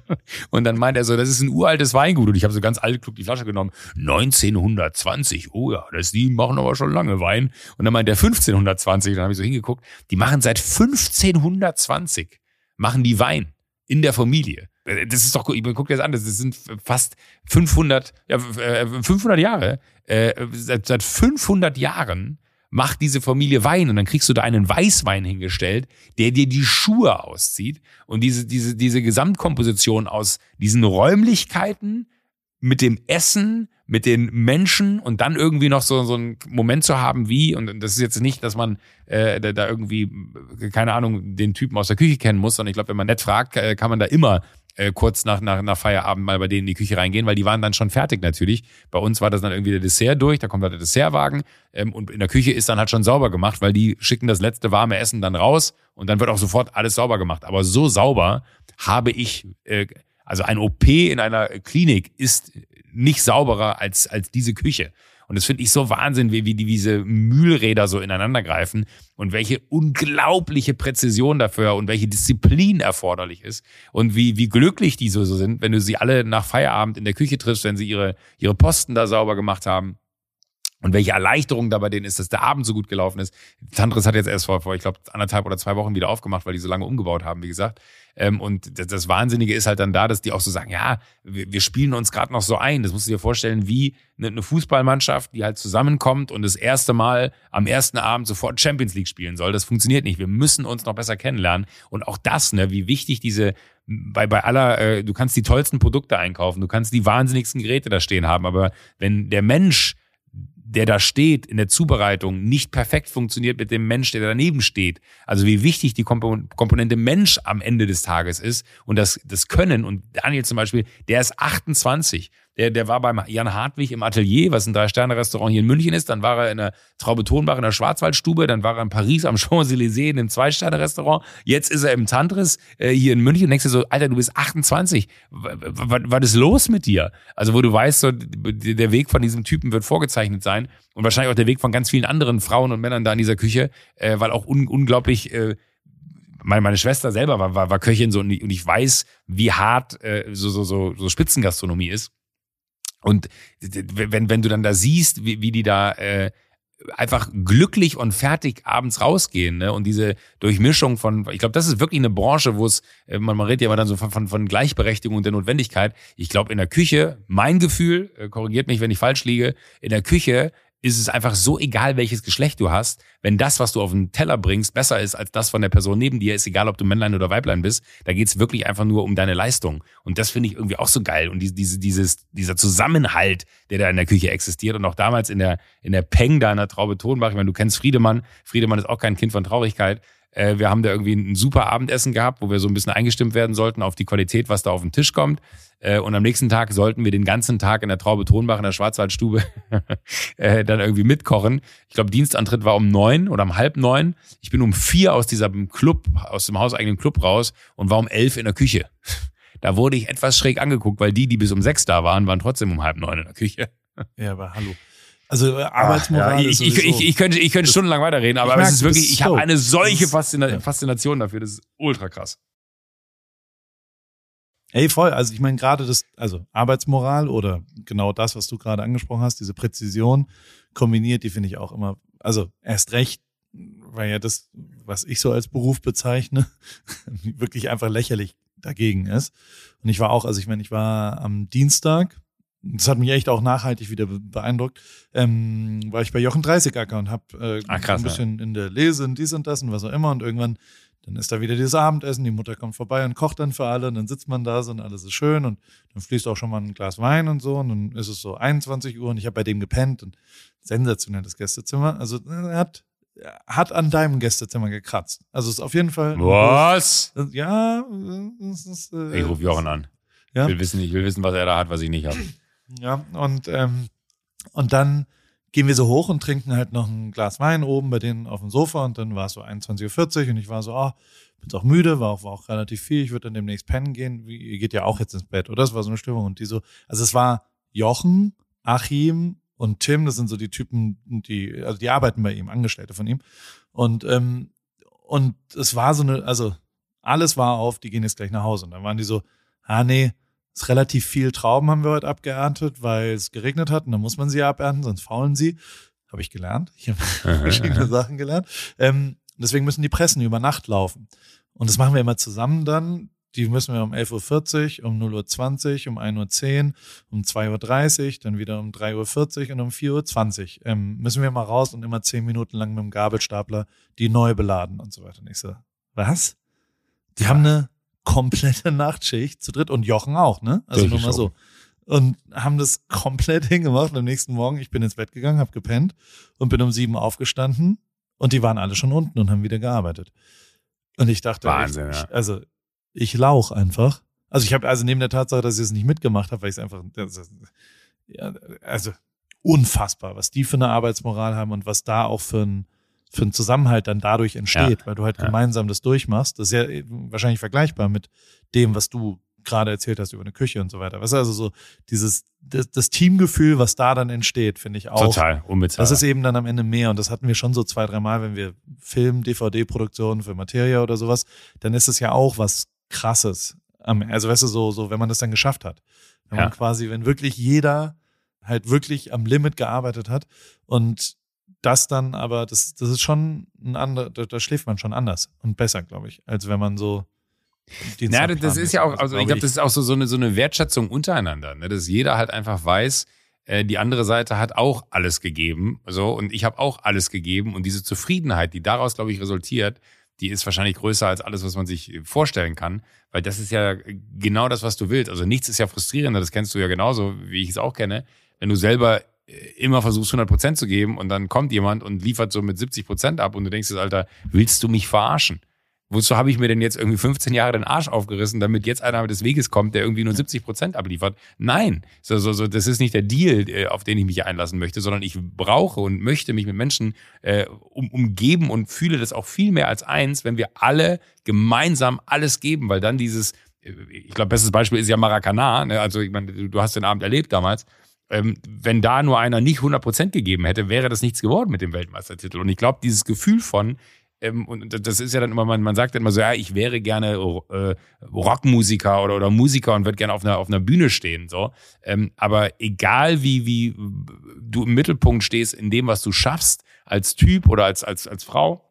und dann meint er so, das ist ein uraltes Weingut. Und ich habe so ganz alt klug die Flasche genommen. 1920, oh ja, das, die machen aber schon lange Wein. Und dann meint er 1520, dann habe ich so hingeguckt, die machen seit 1520, machen die Wein in der Familie. Äh, das ist doch, ich guck dir das an, das sind fast 500, ja, 500 äh, Jahre. Äh, seit, seit 500 Jahren macht diese Familie Wein und dann kriegst du da einen Weißwein hingestellt, der dir die Schuhe auszieht und diese, diese, diese Gesamtkomposition aus diesen Räumlichkeiten mit dem Essen, mit den Menschen und dann irgendwie noch so, so einen Moment zu haben wie, und das ist jetzt nicht, dass man äh, da, da irgendwie, keine Ahnung, den Typen aus der Küche kennen muss, sondern ich glaube, wenn man nett fragt, kann man da immer äh, kurz nach, nach, nach Feierabend mal bei denen in die Küche reingehen, weil die waren dann schon fertig natürlich. Bei uns war das dann irgendwie der Dessert durch, da kommt halt der Dessertwagen ähm, und in der Küche ist dann halt schon sauber gemacht, weil die schicken das letzte warme Essen dann raus und dann wird auch sofort alles sauber gemacht. Aber so sauber habe ich, äh, also ein OP in einer Klinik ist nicht sauberer als, als diese Küche. Und das finde ich so Wahnsinn, wie, wie die, diese Mühlräder so ineinander greifen und welche unglaubliche Präzision dafür und welche Disziplin erforderlich ist und wie, wie glücklich die so, so sind, wenn du sie alle nach Feierabend in der Küche triffst, wenn sie ihre, ihre Posten da sauber gemacht haben. Und welche Erleichterung da bei denen ist, dass der Abend so gut gelaufen ist. Tantris hat jetzt erst vor, vor ich glaube, anderthalb oder zwei Wochen wieder aufgemacht, weil die so lange umgebaut haben, wie gesagt. Ähm, und das, das Wahnsinnige ist halt dann da, dass die auch so sagen, ja, wir, wir spielen uns gerade noch so ein. Das musst du dir vorstellen, wie eine, eine Fußballmannschaft, die halt zusammenkommt und das erste Mal am ersten Abend sofort Champions League spielen soll. Das funktioniert nicht. Wir müssen uns noch besser kennenlernen. Und auch das, ne, wie wichtig diese bei, bei aller, äh, du kannst die tollsten Produkte einkaufen, du kannst die wahnsinnigsten Geräte da stehen haben, aber wenn der Mensch der da steht in der Zubereitung, nicht perfekt funktioniert mit dem Mensch, der daneben steht. Also wie wichtig die Komponente Mensch am Ende des Tages ist und das, das Können. Und Daniel zum Beispiel, der ist 28. Der, der war beim Jan Hartwig im Atelier, was ein Drei-Sterne-Restaurant hier in München ist. Dann war er in der Traube Tonbach in der Schwarzwaldstube. Dann war er in Paris am Champs-Élysées in einem Zwei-Sterne-Restaurant. Jetzt ist er im Tantris äh, hier in München. Und denkst du so, Alter, du bist 28. Was ist los mit dir? Also, wo du weißt, so, der Weg von diesem Typen wird vorgezeichnet sein. Und wahrscheinlich auch der Weg von ganz vielen anderen Frauen und Männern da in dieser Küche, äh, weil auch un unglaublich äh, meine, meine Schwester selber war, war, war Köchin so und ich, weiß, wie hart äh, so, so, so, so Spitzengastronomie ist. Und wenn, wenn du dann da siehst, wie, wie die da äh, einfach glücklich und fertig abends rausgehen, ne? Und diese Durchmischung von, ich glaube, das ist wirklich eine Branche, wo es, äh, man, man redet ja immer dann so von, von, von Gleichberechtigung und der Notwendigkeit. Ich glaube, in der Küche, mein Gefühl, äh, korrigiert mich, wenn ich falsch liege, in der Küche ist es einfach so egal, welches Geschlecht du hast. Wenn das, was du auf den Teller bringst, besser ist als das von der Person neben dir, ist egal, ob du Männlein oder Weiblein bist. Da geht's wirklich einfach nur um deine Leistung. Und das finde ich irgendwie auch so geil. Und diese, dieses, dieser Zusammenhalt, der da in der Küche existiert. Und auch damals in der, in der Peng da in der Traube Tonbach. Ich meine, du kennst Friedemann. Friedemann ist auch kein Kind von Traurigkeit. Äh, wir haben da irgendwie ein super Abendessen gehabt, wo wir so ein bisschen eingestimmt werden sollten auf die Qualität, was da auf den Tisch kommt. Äh, und am nächsten Tag sollten wir den ganzen Tag in der Traube Tonbach in der Schwarzwaldstube äh, dann irgendwie mitkochen. Ich glaube, Dienstantritt war um neun oder um halb neun. Ich bin um vier aus diesem Club, aus dem hauseigenen Club raus und war um elf in der Küche. Da wurde ich etwas schräg angeguckt, weil die, die bis um sechs da waren, waren trotzdem um halb neun in der Küche. Ja, aber hallo. Also äh, Arbeitsmoral Ach, ja, ich, ich, ich, ich, könnte, ich könnte stundenlang weiterreden, aber es ist wirklich, ich habe eine solche Faszina Faszination dafür, das ist ultra krass. Ey, voll. Also ich meine gerade das, also Arbeitsmoral oder genau das, was du gerade angesprochen hast, diese Präzision kombiniert, die finde ich auch immer, also erst recht, weil ja das, was ich so als Beruf bezeichne, wirklich einfach lächerlich dagegen ist. Und ich war auch, also ich meine, ich war am Dienstag, das hat mich echt auch nachhaltig wieder beeindruckt, ähm, war ich bei Jochen Dreißigacker und habe äh, ah, krass, ein bisschen ja. in der Lese und dies und das und was auch immer und irgendwann dann ist da wieder dieses Abendessen, die Mutter kommt vorbei und kocht dann für alle und dann sitzt man da so und alles ist schön und dann fließt auch schon mal ein Glas Wein und so und dann ist es so 21 Uhr und ich habe bei dem gepennt und sensationelles Gästezimmer. Also er hat hat an deinem Gästezimmer gekratzt. Also ist auf jeden Fall. Was? Ja. Ist, äh, ich rufe Jochen an. Ja? Ich will wissen, ich will wissen, was er da hat, was ich nicht habe. Ja und ähm, und dann gehen wir so hoch und trinken halt noch ein Glas Wein oben bei denen auf dem Sofa und dann war es so 21.40 Uhr und ich war so, oh, bin auch müde, war auch, war auch relativ viel, ich würde dann demnächst pennen gehen, wie, ihr geht ja auch jetzt ins Bett, oder? Das war so eine Stimmung und die so, also es war Jochen, Achim und Tim, das sind so die Typen, die, also die arbeiten bei ihm, Angestellte von ihm. Und, ähm, und es war so eine, also alles war auf, die gehen jetzt gleich nach Hause. Und dann waren die so, ah nee, ist relativ viel Trauben haben wir heute abgeerntet, weil es geregnet hat und dann muss man sie abernten, sonst faulen sie. Habe ich gelernt. Ich habe verschiedene Sachen gelernt. Ähm, deswegen müssen die Pressen über Nacht laufen. Und das machen wir immer zusammen dann. Die müssen wir um 11.40 Uhr, um 0.20 Uhr, um 1.10 Uhr, um 2.30 Uhr, dann wieder um 3.40 Uhr und um 4.20 Uhr. Ähm, müssen wir mal raus und immer zehn Minuten lang mit dem Gabelstapler die neu beladen und so weiter. Und ich so, was? Die haben eine komplette Nachtschicht zu dritt und Jochen auch, ne? Also nur mal so. Und haben das komplett hingemacht. Und am nächsten Morgen, ich bin ins Bett gegangen, habe gepennt und bin um sieben aufgestanden und die waren alle schon unten und haben wieder gearbeitet. Und ich dachte, Wahnsinn, ich, ja. also ich lauch einfach. Also ich habe also neben der Tatsache, dass ich es nicht mitgemacht habe, weil ich es einfach, ja, also unfassbar, was die für eine Arbeitsmoral haben und was da auch für ein für einen Zusammenhalt dann dadurch entsteht, ja. weil du halt ja. gemeinsam das durchmachst. Das ist ja wahrscheinlich vergleichbar mit dem, was du gerade erzählt hast über eine Küche und so weiter. Was also so dieses das, das Teamgefühl, was da dann entsteht, finde ich auch. Total unbezahlbar. Das ist eben dann am Ende mehr und das hatten wir schon so zwei, drei Mal, wenn wir Film, DVD-Produktionen für Materia oder sowas, dann ist es ja auch was Krasses. Also weißt du so, so wenn man das dann geschafft hat, wenn ja. man quasi, wenn wirklich jeder halt wirklich am Limit gearbeitet hat und das dann aber, das, das ist schon ein anderer, da, da schläft man schon anders und besser, glaube ich, als wenn man so ja, das ist ja auch, also ich glaube, das ist auch so, so, eine, so eine Wertschätzung untereinander, ne? dass jeder halt einfach weiß, äh, die andere Seite hat auch alles gegeben, so und ich habe auch alles gegeben und diese Zufriedenheit, die daraus, glaube ich, resultiert, die ist wahrscheinlich größer als alles, was man sich vorstellen kann, weil das ist ja genau das, was du willst. Also nichts ist ja frustrierender, das kennst du ja genauso, wie ich es auch kenne, wenn du selber äh, immer versuchst 100 Prozent zu geben und dann kommt jemand und liefert so mit 70 Prozent ab und du denkst Alter, willst du mich verarschen? Wozu habe ich mir denn jetzt irgendwie 15 Jahre den Arsch aufgerissen, damit jetzt einer des Weges kommt, der irgendwie nur 70 Prozent abliefert? Nein, so, so, so, das ist nicht der Deal, äh, auf den ich mich einlassen möchte, sondern ich brauche und möchte mich mit Menschen äh, um, umgeben und fühle das auch viel mehr als eins, wenn wir alle gemeinsam alles geben, weil dann dieses, äh, ich glaube, bestes Beispiel ist ja Maracana, ne? also ich meine, du hast den Abend erlebt damals, ähm, wenn da nur einer nicht 100 Prozent gegeben hätte, wäre das nichts geworden mit dem Weltmeistertitel. Und ich glaube, dieses Gefühl von, ähm, und das ist ja dann immer, man, man sagt immer so, ja, ich wäre gerne äh, Rockmusiker oder, oder Musiker und würde gerne auf einer, auf einer Bühne stehen. So. Ähm, aber egal wie, wie du im Mittelpunkt stehst in dem, was du schaffst, als Typ oder als, als, als Frau,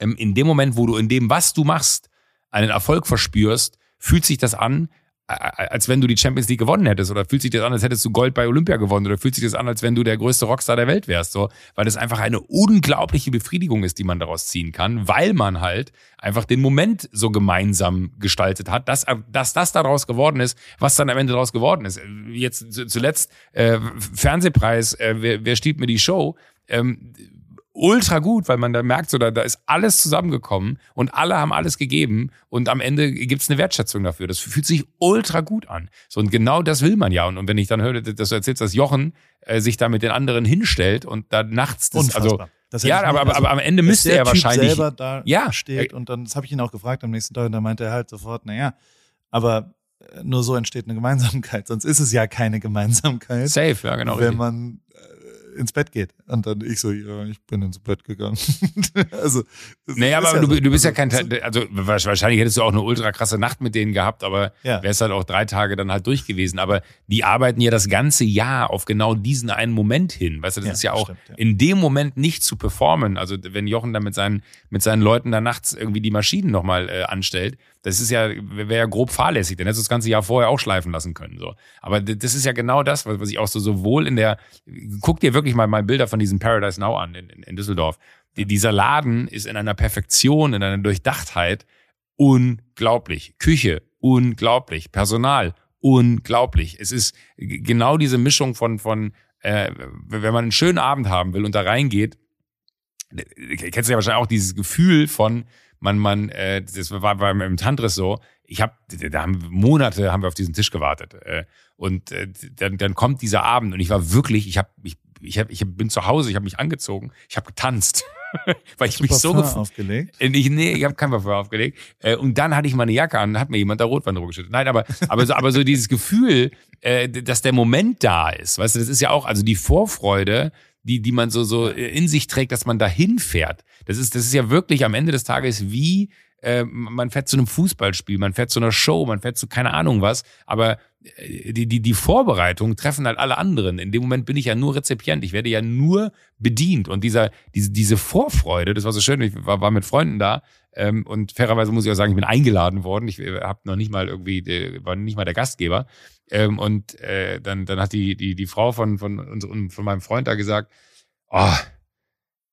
ähm, in dem Moment, wo du in dem, was du machst, einen Erfolg verspürst, fühlt sich das an, als wenn du die Champions League gewonnen hättest oder fühlt sich das an, als hättest du Gold bei Olympia gewonnen oder fühlt sich das an, als wenn du der größte Rockstar der Welt wärst, so, weil das einfach eine unglaubliche Befriedigung ist, die man daraus ziehen kann, weil man halt einfach den Moment so gemeinsam gestaltet hat, dass, dass das daraus geworden ist, was dann am Ende daraus geworden ist. Jetzt zuletzt äh, Fernsehpreis, äh, wer, wer stiehlt mir die Show? Ähm, ultra gut, weil man da merkt, so da, da ist alles zusammengekommen und alle haben alles gegeben und am Ende gibt's eine Wertschätzung dafür. Das fühlt sich ultra gut an. So und genau das will man ja. Und, und wenn ich dann höre, dass du erzählst, dass Jochen äh, sich da mit den anderen hinstellt und da nachts das, also das ja, aber, aber, aber am Ende müsste er wahrscheinlich selber da ja, steht und dann das habe ich ihn auch gefragt am nächsten Tag und da meinte er halt sofort, naja, aber äh, nur so entsteht eine Gemeinsamkeit, sonst ist es ja keine Gemeinsamkeit. Safe, ja genau. Wenn man ins Bett geht. Und dann ich so, ja, ich bin ins Bett gegangen. also, naja, aber ja du, so. du bist ja kein, also wahrscheinlich hättest du auch eine ultra krasse Nacht mit denen gehabt, aber ja. wärst halt auch drei Tage dann halt durch gewesen. Aber die arbeiten ja das ganze Jahr auf genau diesen einen Moment hin. Weißt du, das ja, ist ja auch stimmt, in dem Moment nicht zu performen. Also wenn Jochen dann mit seinen, mit seinen Leuten da nachts irgendwie die Maschinen nochmal äh, anstellt, das ist ja, wäre ja grob fahrlässig, dann hättest du das ganze Jahr vorher auch schleifen lassen können. So. Aber das ist ja genau das, was ich auch so sowohl in der, guck dir wirklich mal mal Bilder von diesem Paradise Now an in, in, in Düsseldorf. Die, dieser Laden ist in einer Perfektion, in einer Durchdachtheit unglaublich. Küche, unglaublich. Personal, unglaublich. Es ist genau diese Mischung von, von äh, wenn man einen schönen Abend haben will und da reingeht, kennst du ja wahrscheinlich auch dieses Gefühl von, man, man, äh, das war beim im Tantris so, ich habe, da haben Monate haben wir auf diesen Tisch gewartet. Äh, und äh, dann, dann kommt dieser Abend und ich war wirklich, ich habe, ich, ich, hab, ich bin zu Hause, ich habe mich angezogen, ich habe getanzt. weil ich mich so gefreut aufgelegt? Äh, ich, nee, ich habe kein Parfum aufgelegt. Äh, und dann hatte ich meine Jacke an, hat mir jemand da Rotwein drüber geschüttet. Nein, aber, aber, so, aber so dieses Gefühl, äh, dass der Moment da ist, weißt du, das ist ja auch, also die Vorfreude, die, die man so, so in sich trägt, dass man dahin fährt. Das ist, das ist ja wirklich am Ende des Tages wie, äh, man fährt zu einem Fußballspiel, man fährt zu einer Show, man fährt zu keine Ahnung was, aber die, die, die Vorbereitung treffen halt alle anderen. In dem Moment bin ich ja nur Rezipient, ich werde ja nur bedient. Und dieser, diese, diese Vorfreude, das war so schön, ich war, war mit Freunden da ähm, und fairerweise muss ich auch sagen, ich bin eingeladen worden. Ich äh, habe noch nicht mal irgendwie, äh, war nicht mal der Gastgeber. Ähm, und äh, dann, dann hat die, die, die Frau von, von, unserem, von meinem Freund da gesagt, oh,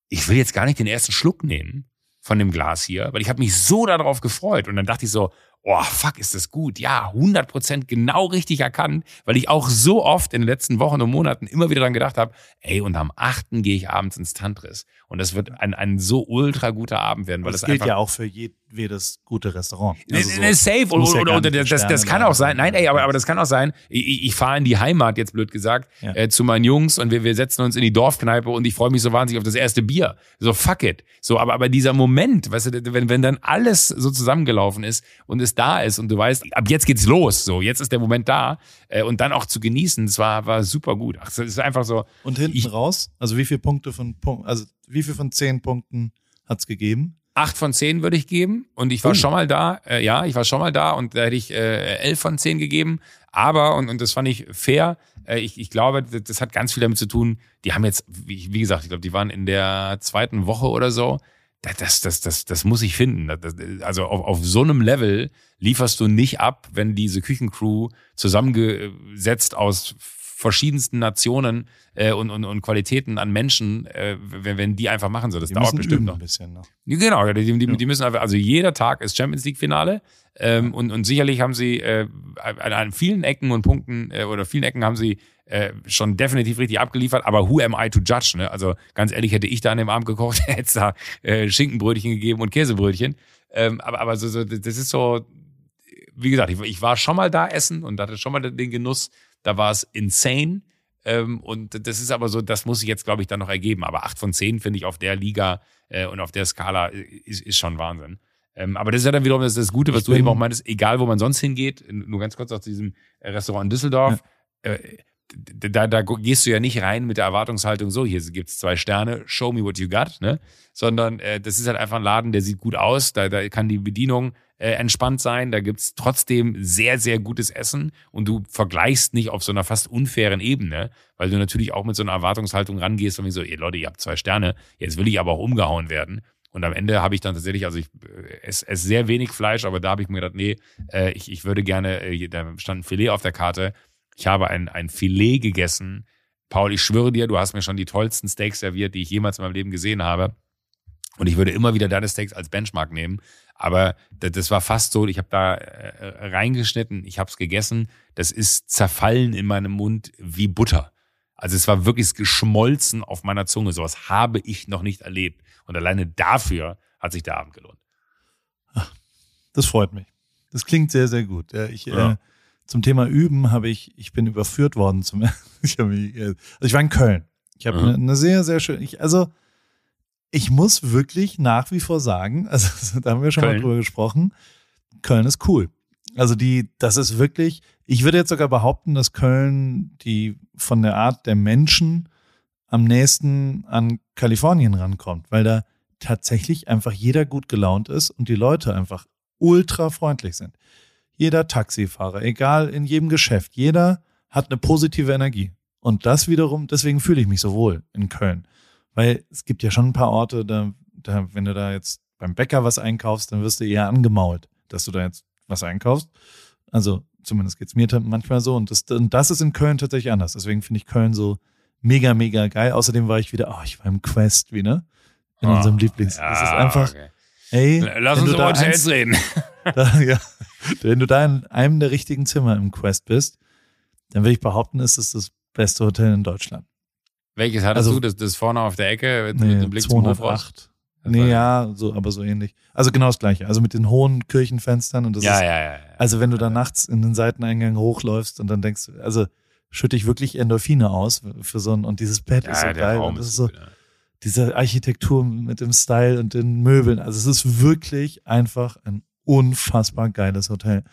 ich will jetzt gar nicht den ersten Schluck nehmen von dem Glas hier, weil ich habe mich so darauf gefreut. Und dann dachte ich so, oh, fuck, ist das gut. Ja, 100 Prozent genau richtig erkannt, weil ich auch so oft in den letzten Wochen und Monaten immer wieder dran gedacht habe, ey, und am 8. gehe ich abends ins Tantris. Und das wird ein, ein so ultra guter Abend werden. Weil das, das gilt ja auch für jedes gute Restaurant. Also so, safe. Oder, oder, oder das, das kann auch sein. Nein, ey, aber, aber das kann auch sein. Ich, ich fahre in die Heimat, jetzt blöd gesagt, ja. äh, zu meinen Jungs und wir, wir setzen uns in die Dorfkneipe und ich freue mich so wahnsinnig auf das erste Bier. So, fuck it. So, aber, aber dieser Moment, weißt du, wenn, wenn dann alles so zusammengelaufen ist und es da ist und du weißt, ab jetzt geht's los. So, jetzt ist der Moment da. Äh, und dann auch zu genießen, das war, war super gut. Ach, es ist einfach so. Und hinten ich, raus, also wie viele Punkte von, also wie viel von zehn Punkten hat's gegeben? Acht von zehn würde ich geben. Und ich war Uh. schon mal da. Äh, ja, ich war schon mal da und da hätte ich äh, elf von zehn gegeben. Aber, und, und das fand ich fair, äh, ich, ich glaube, das, das hat ganz viel damit zu tun. Die haben jetzt, wie, wie gesagt, ich glaube, die waren in der zweiten Woche oder so. Das, das, das, das, muss ich finden. Also auf, auf so einem Level lieferst du nicht ab, wenn diese Küchencrew zusammengesetzt aus verschiedensten Nationen äh, und, und, und Qualitäten an Menschen, äh, wenn, wenn die einfach machen so. Das Wir dauert bestimmt üben noch. ein bisschen noch. Genau, die, die, Ja. die müssen einfach, also jeder Tag ist Champions League Finale ähm, und, und sicherlich haben sie äh, an, an vielen Ecken und Punkten äh, oder vielen Ecken haben sie äh, schon definitiv richtig abgeliefert, aber who am I to judge? Ne? Also ganz ehrlich, hätte ich da an dem Abend gekocht, hätte es da äh, Schinkenbrötchen gegeben und Käsebrötchen. Ähm, aber aber so, so, das ist so, wie gesagt, ich, ich war schon mal da essen und hatte schon mal den Genuss, da war es insane. Ähm, und das ist aber so, das muss ich jetzt, glaube ich, dann noch ergeben. Aber acht von zehn finde ich auf der Liga äh, und auf der Skala ist, ist schon Wahnsinn. Ähm, aber das ist ja dann wiederum das, das Gute, was Ich du eben auch meintest, egal wo man sonst hingeht, nur ganz kurz aus diesem Restaurant in Düsseldorf, äh, d- da, da gehst du ja nicht rein mit der Erwartungshaltung, so, hier gibt's zwei Sterne, show me what you got, ne? Sondern äh, das ist halt einfach ein Laden, der sieht gut aus, da, da kann die Bedienung äh, entspannt sein, da gibt's trotzdem sehr, sehr gutes Essen und du vergleichst nicht auf so einer fast unfairen Ebene, weil du natürlich auch mit so einer Erwartungshaltung rangehst und so, ihr Leute, ihr habt zwei Sterne, jetzt will ich aber auch umgehauen werden. Und am Ende habe ich dann tatsächlich, also ich äh, esse, esse sehr wenig Fleisch, aber da habe ich mir gedacht, nee, äh, ich, ich würde gerne, äh, da stand ein Filet auf der Karte. Ich habe ein, ein Filet gegessen. Paul, ich schwöre dir, du hast mir schon die tollsten Steaks serviert, die ich jemals in meinem Leben gesehen habe. Und ich würde immer wieder deine Steaks als Benchmark nehmen. Aber das, war fast so, ich habe da äh, reingeschnitten, ich habe es gegessen. Das ist zerfallen in meinem Mund wie Butter. Also es war wirklich geschmolzen auf meiner Zunge. Sowas habe ich noch nicht erlebt. Und alleine dafür hat sich der Abend gelohnt. Das freut mich. Das klingt sehr, sehr gut. Ich, Ja. Äh, zum Thema Üben habe ich, ich bin überführt worden zum, ich, mich, äh, also ich war in Köln. Ich habe eine, eine sehr, sehr schöne, ich, also ich muss wirklich nach wie vor sagen, also da haben wir schon Köln. mal drüber gesprochen, Köln ist cool. Also die, das ist wirklich, ich würde jetzt sogar behaupten, dass Köln die von der Art der Menschen am nächsten an Kalifornien rankommt, weil da tatsächlich einfach jeder gut gelaunt ist und die Leute einfach ultra freundlich sind. Jeder Taxifahrer, egal in jedem Geschäft, jeder hat eine positive Energie. Und das wiederum, deswegen fühle ich mich so wohl in Köln. Weil es gibt ja schon ein paar Orte, da, da, wenn du da jetzt beim Bäcker was einkaufst, dann wirst du eher angemault, dass du da jetzt was einkaufst. Also zumindest geht's mir manchmal so. Und das, und das ist in Köln tatsächlich anders. Deswegen finde ich Köln so mega, mega geil. Außerdem war ich wieder, oh, ich war im Quest wieder. In unserem Lieblings. Ja, es ist einfach, okay. ey, Lass uns über da Hotels eins- reden. da, ja, wenn du da in einem der richtigen Zimmer im Quest bist, dann würde ich behaupten, ist es das beste Hotel in Deutschland. Welches hattest Also- du? Das, das vorne auf der Ecke mit, Nee, mit dem Blick zum Hof? 208. Nee, ja, so, aber so ähnlich. Also genau das gleiche. Also mit den hohen Kirchenfenstern und das Ja, ist, ja, ja. ja. also wenn du da nachts in den Seiteneingang hochläufst und dann denkst, du, also schütte ich wirklich Endorphine aus für so ein, und dieses Bett ist so ja, geil Raum und das ist so, ja. diese Architektur mit dem Style und den Möbeln. Also es ist wirklich einfach ein unfassbar geiles Hotel.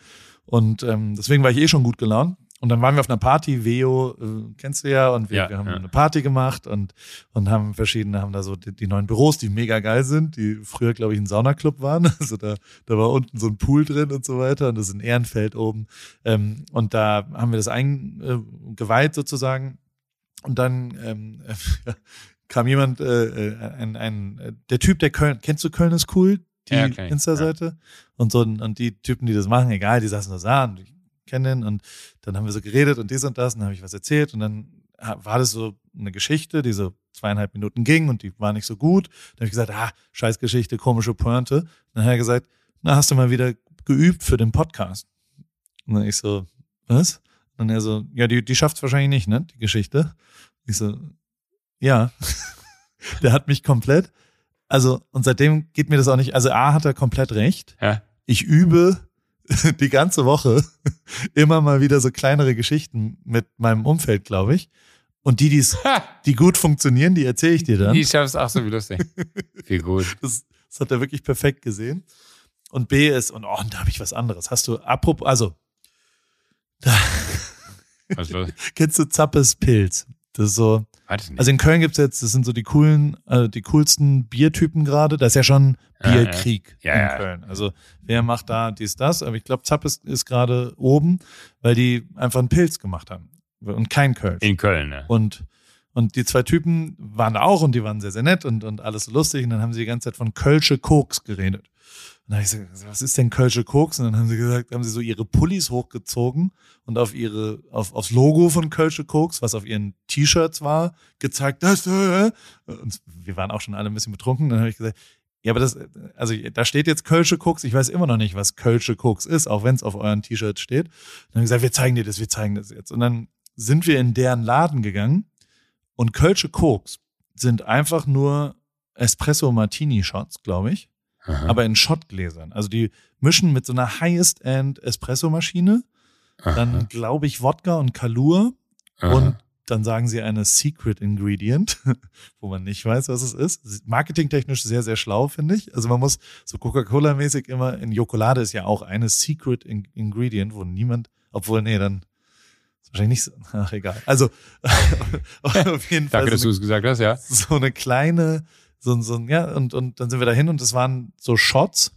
Und ähm, deswegen war ich eh schon gut gelaunt. Und dann waren wir auf einer Party, Veo, äh, kennst du ja, und wir, Ja, wir haben ja. eine Party gemacht und, und haben verschiedene, haben da so die, die neuen Büros, die mega geil sind, die früher, glaube ich, ein Saunaclub waren. Also da, da war unten so ein Pool drin und so weiter und das ist ein Ehrenfeld oben. Ähm, und da haben wir das eingeweiht sozusagen. Und dann ähm, kam jemand, äh, äh, ein, ein, der Typ, der Köln, kennst du Köln ist cool? Die Ja, ich, Insta-Seite. Und so, und die Typen, die das machen, egal, die saßen nur da und ich kenne den und dann haben wir so geredet und dies und das und dann habe ich was erzählt und dann war das so eine Geschichte, die so zweieinhalb Minuten ging und die war nicht so gut. Dann habe ich gesagt, ah, scheiß Geschichte, komische Pointe. Dann hat er gesagt, na, hast du mal wieder geübt für den Podcast? Und dann ich so, was? Und er so, ja, die, die schafft's wahrscheinlich nicht, ne, die Geschichte. Ich so, ja. Der hat mich komplett, also, und seitdem geht mir das auch nicht, also A hat er komplett recht. Ja. Ich übe die ganze Woche immer mal wieder so kleinere Geschichten mit meinem Umfeld, glaube ich. Und die, die's, die gut funktionieren, die erzähle ich dir dann. Die schaffst ach so wie lustig. Viel gut. Das, das hat er wirklich perfekt gesehen. Und B ist, und oh, und da habe ich was anderes. Hast du, apropos, also, da, Was los? kennst du Zappes Pilz? Das ist so. Also in Köln gibt's jetzt, das sind so die coolen, äh, die coolsten Biertypen gerade. Das ist ja schon Ja, ja. Bierkrieg Ja, in ja. Köln. Also wer macht da dies, das? Aber ich glaube, Zapp ist, ist gerade oben, weil die einfach einen Pilz gemacht haben. Und kein Kölsch. in Köln, ne? Und, und die zwei Typen waren da auch und die waren sehr, sehr nett und, und alles so lustig. Und dann haben sie die ganze Zeit von Kölsche Koks geredet. Und dann habe ich gesagt, was ist denn Kölsche Koks? Und dann haben sie gesagt, haben sie so ihre Pullis hochgezogen und auf ihre, auf, aufs Logo von Kölsche Koks, was auf ihren T-Shirts war, gezeigt, das, äh, und wir waren auch schon alle ein bisschen betrunken. Dann habe ich gesagt, ja, aber das, also da steht jetzt Kölsche Koks. Ich weiß immer noch nicht, was Kölsche Koks ist, auch wenn es auf euren T-Shirt steht. Dann haben gesagt, wir zeigen dir das, wir zeigen das jetzt. Und dann sind wir in deren Laden gegangen und Kölsche Koks sind einfach nur Espresso Martini Shots, glaube ich, Aha. aber in Shotgläsern. Also die mischen mit so einer Highest-End Espresso Maschine, dann glaube ich Wodka und Kalur Aha. und dann sagen sie eine Secret Ingredient, wo man nicht weiß, was es ist. Marketingtechnisch sehr, sehr schlau, finde ich. Also man muss so Coca-Cola-mäßig immer, in Jokolade ist ja auch eine Secret In Ingredient, wo niemand, obwohl, nee, dann ist wahrscheinlich nicht so, ach egal. Also auf jeden Fall Danke, dass so, du es gesagt hast, ja. eine, so eine kleine, so, so ja, und, und dann sind wir dahin und es waren so Shots,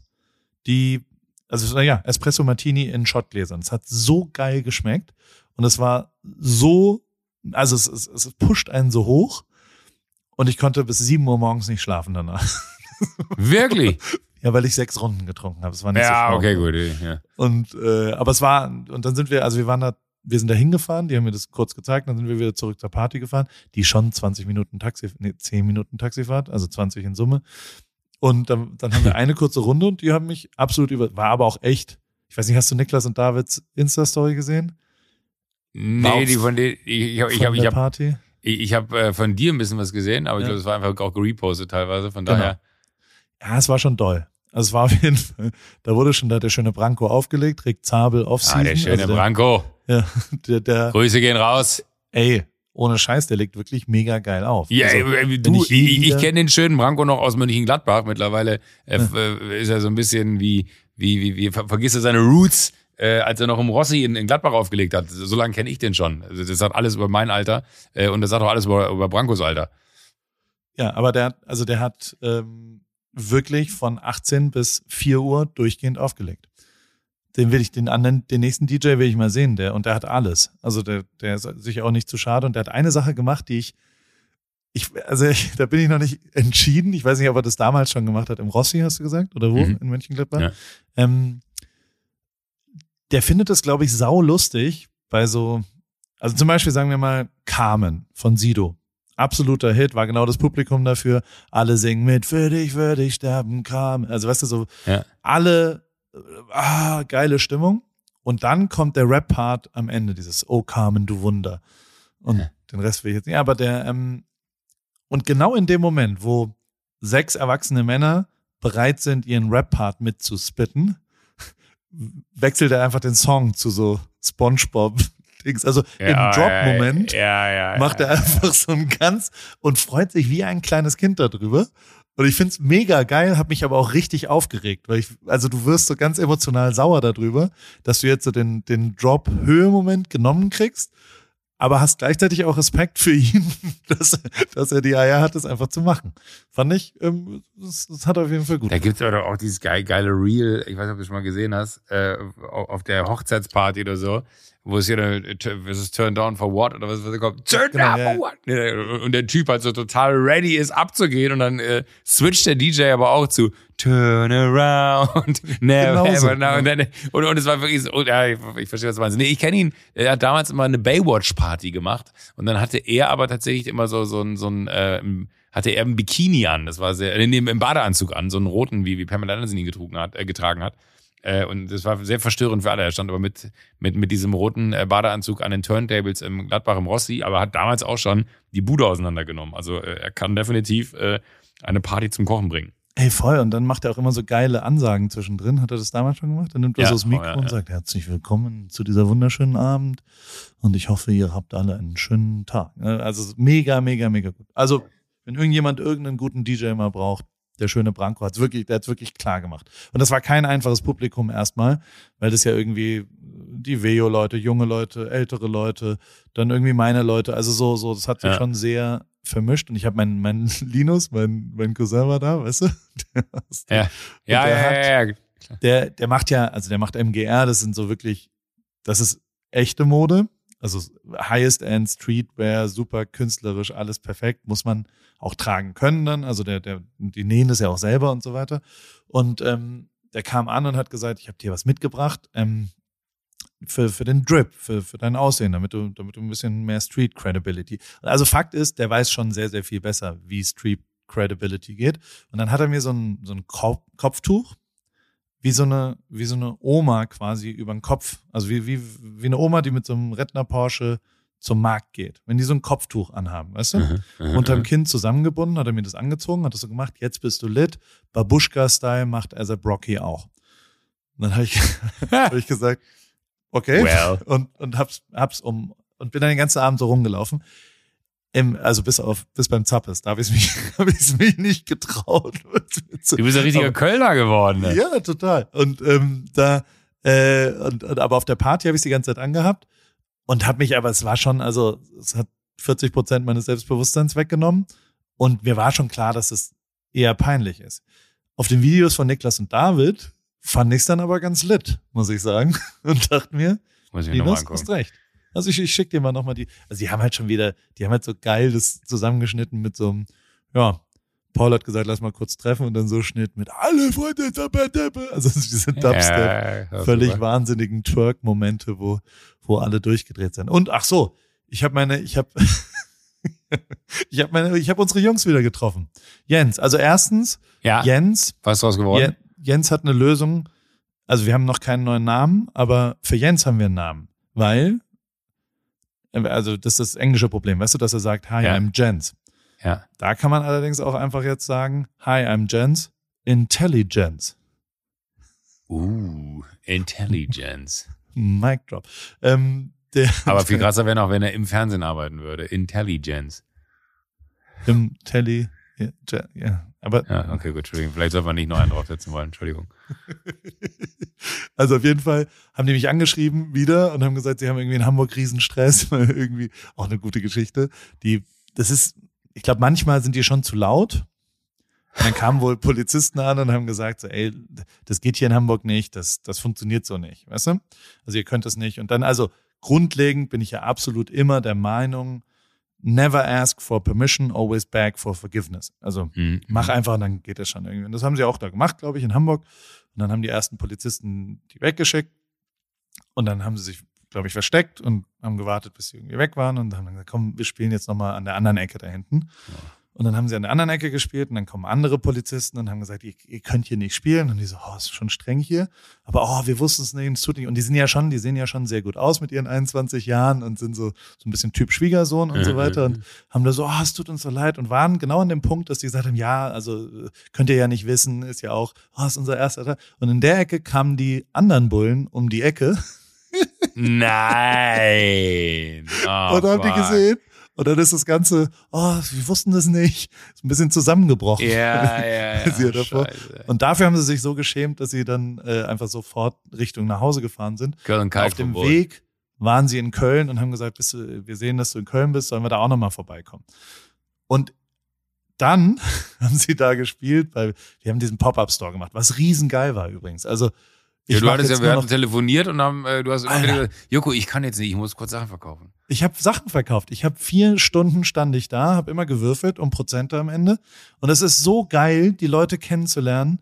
die, also ja, Espresso Martini in Shotgläsern. Es hat so geil geschmeckt und es war so, also es, es, es pusht einen so hoch und ich konnte bis sieben Uhr morgens nicht schlafen danach. Wirklich? Ja, weil ich sechs Runden getrunken habe. Es war nicht so ja, schlau. okay, gut. Ja. Und äh, aber es war und dann sind wir, also wir waren da, wir sind da hingefahren, die haben mir das kurz gezeigt, dann sind wir wieder zurück zur Party gefahren, die schon 20 Minuten Taxi, nee, 10 Minuten Taxifahrt, also 20 in Summe. Und dann, dann haben wir eine kurze Runde und die haben mich absolut über, war aber auch echt. Ich weiß nicht, hast du Niklas und Davids Insta-Story gesehen? Nee, die von denen, ich, ich habe ich Von hab, ich der hab, Party? ich, ich hab, äh, von dir ein bisschen was gesehen, aber ich Ja. glaube, es war einfach auch gerepostet teilweise, von Genau. daher. Ja, es war schon doll. Also es war auf jeden Fall, da wurde schon da der schöne Branko aufgelegt, Rick Zabel auf Ah, der schöne also Branko. Der, der, der, Grüße gehen raus. ey, ohne Scheiß, der legt wirklich mega geil auf. Ja, also, du, ich ich, ich, kenne den schönen Branko noch aus Mönchengladbach. Mittlerweile äh, äh, ist er so ein bisschen wie, wie, wie, wie ver- vergisst er seine Roots, äh, als er noch im Rossi in, in Gladbach aufgelegt hat. So lange kenne ich den schon. Also das sagt alles über mein Alter äh, und das sagt auch alles über, über Brankos Alter. Ja, aber der, hat- also der hat ähm, wirklich von 18 bis 4 Uhr durchgehend aufgelegt. Den will ich, den anderen, den nächsten DJ will ich mal sehen, der, und der hat alles. Also der, der ist sich auch nicht zu schade und der hat eine Sache gemacht, die ich, ich, also ich, da bin ich noch nicht entschieden. Ich weiß nicht, ob er das damals schon gemacht hat. Im Rossi, hast du gesagt? Oder wo? Mhm. In Mönchengladbach? Ja. Ähm, der findet es, glaube ich, sau lustig bei so, also zum Beispiel sagen wir mal Carmen von Sido. Absoluter Hit, war genau das Publikum dafür. Alle singen mit, für dich würde ich sterben, Carmen. Also weißt du, so Ja. alle, ah, geile Stimmung. Und dann kommt der Rap-Part am Ende, dieses Oh Carmen, du Wunder. Und Ja. den Rest will ich jetzt nicht. Aber der, ähm, und genau in dem Moment, wo sechs erwachsene Männer bereit sind, ihren Rap-Part mitzuspitten, wechselt er einfach den Song zu so Spongebob-Dings. Also im Drop-Moment Ja, ja, ja, macht er einfach so ein ganz und freut sich wie ein kleines Kind darüber. Und ich find's mega geil, habe mich aber auch richtig aufgeregt, weil ich, also du wirst so ganz emotional sauer darüber, dass du jetzt so den, den Drop-Höhe-Moment genommen kriegst, aber hast gleichzeitig auch Respekt für ihn, dass, dass er die Eier hat, das einfach zu machen. Fand ich, ähm, das, das hat auf jeden Fall gut. Da gibt's aber auch dieses geil, geile Reel, ich weiß nicht, ob du es schon mal gesehen hast, äh, auf der Hochzeitsparty oder so, wo es hier eine, was ist Turn Down for What oder was, was kommt? Turn Genau, Down ja, for What? Und der Typ halt so total ready ist abzugehen und dann äh, switcht der DJ aber auch zu Turn around, never Genauso, ever now. Und, dann, und, und es war wirklich so, ja, ich, ich verstehe, was du meinst. Nee, ich kenne ihn, er hat damals immer eine Baywatch-Party gemacht und dann hatte er aber tatsächlich immer so, so ein, so ein äh, hatte er ein Bikini an, das war sehr, nee, im Badeanzug an, so einen roten, wie, wie Pamela Anderson ihn getragen hat, äh, getragen hat. Äh, und das war sehr verstörend für alle. Er stand aber mit, mit, mit diesem roten äh, Badeanzug an den Turntables im Gladbach im Rossi, aber hat damals auch schon die Bude auseinandergenommen. Also äh, er kann definitiv äh, eine Party zum Kochen bringen. Ey, voll. Und dann macht er auch immer so geile Ansagen zwischendrin. Hat er das damals schon gemacht? Dann nimmt er Ja, so das Mikro oh, ja, und sagt, herzlich willkommen zu dieser wunderschönen Abend. Und ich hoffe, ihr habt alle einen schönen Tag. Ne? Also mega, mega, mega gut. Also, wenn irgendjemand irgendeinen guten DJ mal braucht, der schöne Branko hat's wirklich, der hat's wirklich klar gemacht. Und das war kein einfaches Publikum erstmal, weil das ja irgendwie die Veo-Leute, junge Leute, ältere Leute, dann irgendwie meine Leute, also so, so, das hat sich Ja. schon sehr vermischt. Und ich habe meinen, meinen Linus, mein, mein Cousin war da, weißt du? Der, Ja, ja, ja, der ja, hat- ja, ja. der, der macht ja, also der macht MGR, das sind so wirklich, das ist echte Mode. Also highest end Streetwear, super künstlerisch, alles perfekt, muss man auch tragen können dann. Also der, der, die nähen das ja auch selber und so weiter. Und ähm, der kam an und hat gesagt, ich habe dir was mitgebracht ähm, für, für den Drip, für, für dein Aussehen, damit du, damit du ein bisschen mehr Street Credibility. Also Fakt ist, der weiß schon sehr, sehr viel besser, wie Street Credibility geht. Und dann hat er mir so ein, so ein Kopf, Kopftuch, wie so eine, wie so eine Oma quasi über den Kopf. Also wie, wie, wie eine Oma, die mit so einem Rentner Porsche zum Markt geht. Wenn die so ein Kopftuch anhaben, weißt du? Mhm, mhm, Unterm mhm. Kinn zusammengebunden, hat er mir das angezogen, hat das so gemacht, jetzt bist du lit. Babushka-Style macht ASAP Rocky auch. Und dann habe ich, hab ich gesagt, okay. Well. Und, und hab's, hab's um, und bin dann den ganzen Abend so rumgelaufen. Im, also bis auf, bis beim Zappes, da habe ich mich, habe ich mich nicht getraut. Du bist ein richtiger Aber- Kölner geworden. Ne? ja, total. Und ähm, da, äh, und, und aber auf der Party habe ich die ganze Zeit angehabt und habe mich, aber es war schon, also es hat 40 Prozent meines Selbstbewusstseins weggenommen und mir war schon klar, dass es eher peinlich ist. Auf den Videos von Niklas und David fand ich es dann aber ganz lit, muss ich sagen, und dachte mir, Muss ich Linus, hast recht. Also ich, ich schicke dir mal nochmal die, also die haben halt schon wieder, die haben halt so geil das zusammengeschnitten mit so einem, ja, Paul hat gesagt, lass mal kurz treffen und dann so Schnitt mit alle Freunde, Dabba. also diese Dubstep, Ja, völlig super. wahnsinnigen Twerk-Momente, wo, wo alle durchgedreht sind. Und ach so, ich habe meine, ich habe ich habe meine, ich habe unsere Jungs wieder getroffen. Jens, also erstens, Ja, Jens, was ist draus geworden? Je- Jens hat eine Lösung. Also wir haben noch keinen neuen Namen, aber für Jens haben wir einen Namen, weil also das ist das englische Problem, weißt du, dass er sagt, hi, Ja. I'm Jens. Ja. Da kann man allerdings auch einfach jetzt sagen, hi, I'm Jens, Intelligence. Uh, Intelligence. Mic drop. Ähm, Aber viel krasser wäre noch, wenn er im Fernsehen arbeiten würde. Intelligence. im Telly, ja, ja, aber Ja, okay, gut, Entschuldigung. Vielleicht sollte man nicht noch einen draufsetzen wollen. Entschuldigung. Also auf jeden Fall haben die mich angeschrieben wieder und haben gesagt, sie haben irgendwie in Hamburg Riesenstress, weil irgendwie auch eine gute Geschichte. Die, das ist, ich glaube, manchmal sind die schon zu laut. Und dann kamen wohl Polizisten an und haben gesagt, so, ey, das geht hier in Hamburg nicht, das, das funktioniert so nicht, weißt du? Also ihr könnt das nicht. Und dann, also grundlegend bin ich ja absolut immer der Meinung, never ask for permission, always beg for forgiveness. Also Mhm. mach einfach, dann geht das schon irgendwie. Und das haben sie auch da gemacht, glaube ich, in Hamburg. Und dann haben die ersten Polizisten die weggeschickt. Und dann haben sie sich, glaube ich, versteckt und haben gewartet, bis sie irgendwie weg waren. Und dann haben dann gesagt, komm, wir spielen jetzt nochmal an der anderen Ecke da hinten. Und dann haben sie an der anderen Ecke gespielt und dann kommen andere Polizisten und haben gesagt, ihr, ihr könnt hier nicht spielen. Und die so, oh, ist schon streng hier. Aber oh, wir wussten es nicht, es tut nicht. Und die sind ja schon, die sehen ja schon sehr gut aus mit ihren 21 Jahren und sind so, so ein bisschen Typ Schwiegersohn und so weiter. Und haben da so, oh, es tut uns so leid und waren genau an dem Punkt, dass die gesagt haben, ja, also könnt ihr ja nicht wissen, ist ja auch, oh, ist unser erster Tag. Und in der Ecke kamen die anderen Bullen um die Ecke Nein. Oh, und haben die fuck. gesehen. Und dann ist das Ganze, oh, wir wussten das nicht, ist ein bisschen zusammengebrochen. Ja, ja, ja. davor. Und dafür haben sie sich so geschämt, dass sie dann äh, einfach sofort Richtung nach Hause gefahren sind. Köln Kalk Auf dem. Weg waren sie in Köln und haben gesagt, bist du, wir sehen, dass du in Köln bist, sollen wir da auch nochmal vorbeikommen. Und dann haben sie da gespielt, weil wir haben diesen Pop-Up-Store gemacht, was riesengeil war übrigens. Also Ja, du hattest ja, wir hatten telefoniert und haben, äh, du hast immer wieder gesagt, Joko, ich kann jetzt nicht, ich muss kurz Sachen verkaufen. ich habe Sachen verkauft. Ich habe vier Stunden stand ich da, habe immer gewürfelt um Prozente am Ende. Und es ist so geil, die Leute kennenzulernen,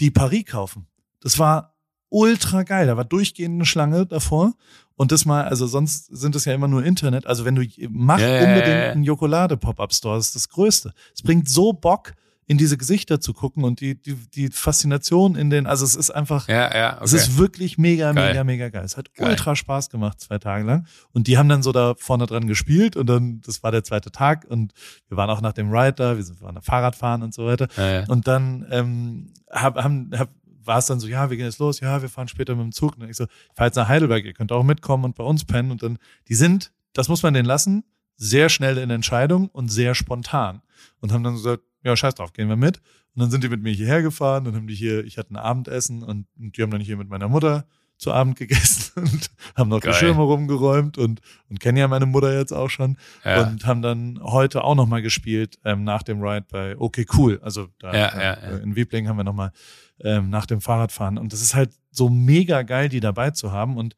die Paris kaufen. Das war ultra geil. Da war durchgehend eine Schlange davor. Und das mal, also sonst sind es ja immer nur Internet. Also wenn du, mach ja, unbedingt ja, ja. einen Jokolade-Pop-Up-Store. Das ist das Größte. Es bringt so Bock, in diese Gesichter zu gucken und die, die, die Faszination in den, also es ist einfach, Ja, ja, okay. es ist wirklich mega, Geil. mega, mega geil. Es hat Geil. ultra Spaß gemacht, zwei Tage lang. Und die haben dann so da vorne dran gespielt und dann, das war der zweite Tag und wir waren auch nach dem Ride da, wir sind- wir waren Fahrradfahren und so weiter. ja, ja. Und dann ähm, hab, haben, hab, war es dann so, ja, wir gehen jetzt los, ja, wir fahren später mit dem Zug. Und ich so, ich fahr jetzt nach Heidelberg, ihr könnt auch mitkommen und bei uns pennen. Und dann, die sind, das muss man denen lassen, sehr schnell in Entscheidung und sehr spontan. Und haben dann gesagt, ja, scheiß drauf, gehen wir mit. Und dann sind die mit mir hierher gefahren, dann haben die hier, ich hatte ein Abendessen und, und die haben dann hier mit meiner Mutter zu Abend gegessen und haben noch Geil. die Schirme rumgeräumt und, und kennen ja meine Mutter jetzt auch schon Ja. und haben dann heute auch nochmal gespielt ähm, nach dem Ride bei Okay Cool. Also da Ja, äh, ja, ja. in Wiebling haben wir nochmal ähm, nach dem Fahrradfahren. Und das ist halt so mega geil, die dabei zu haben. Und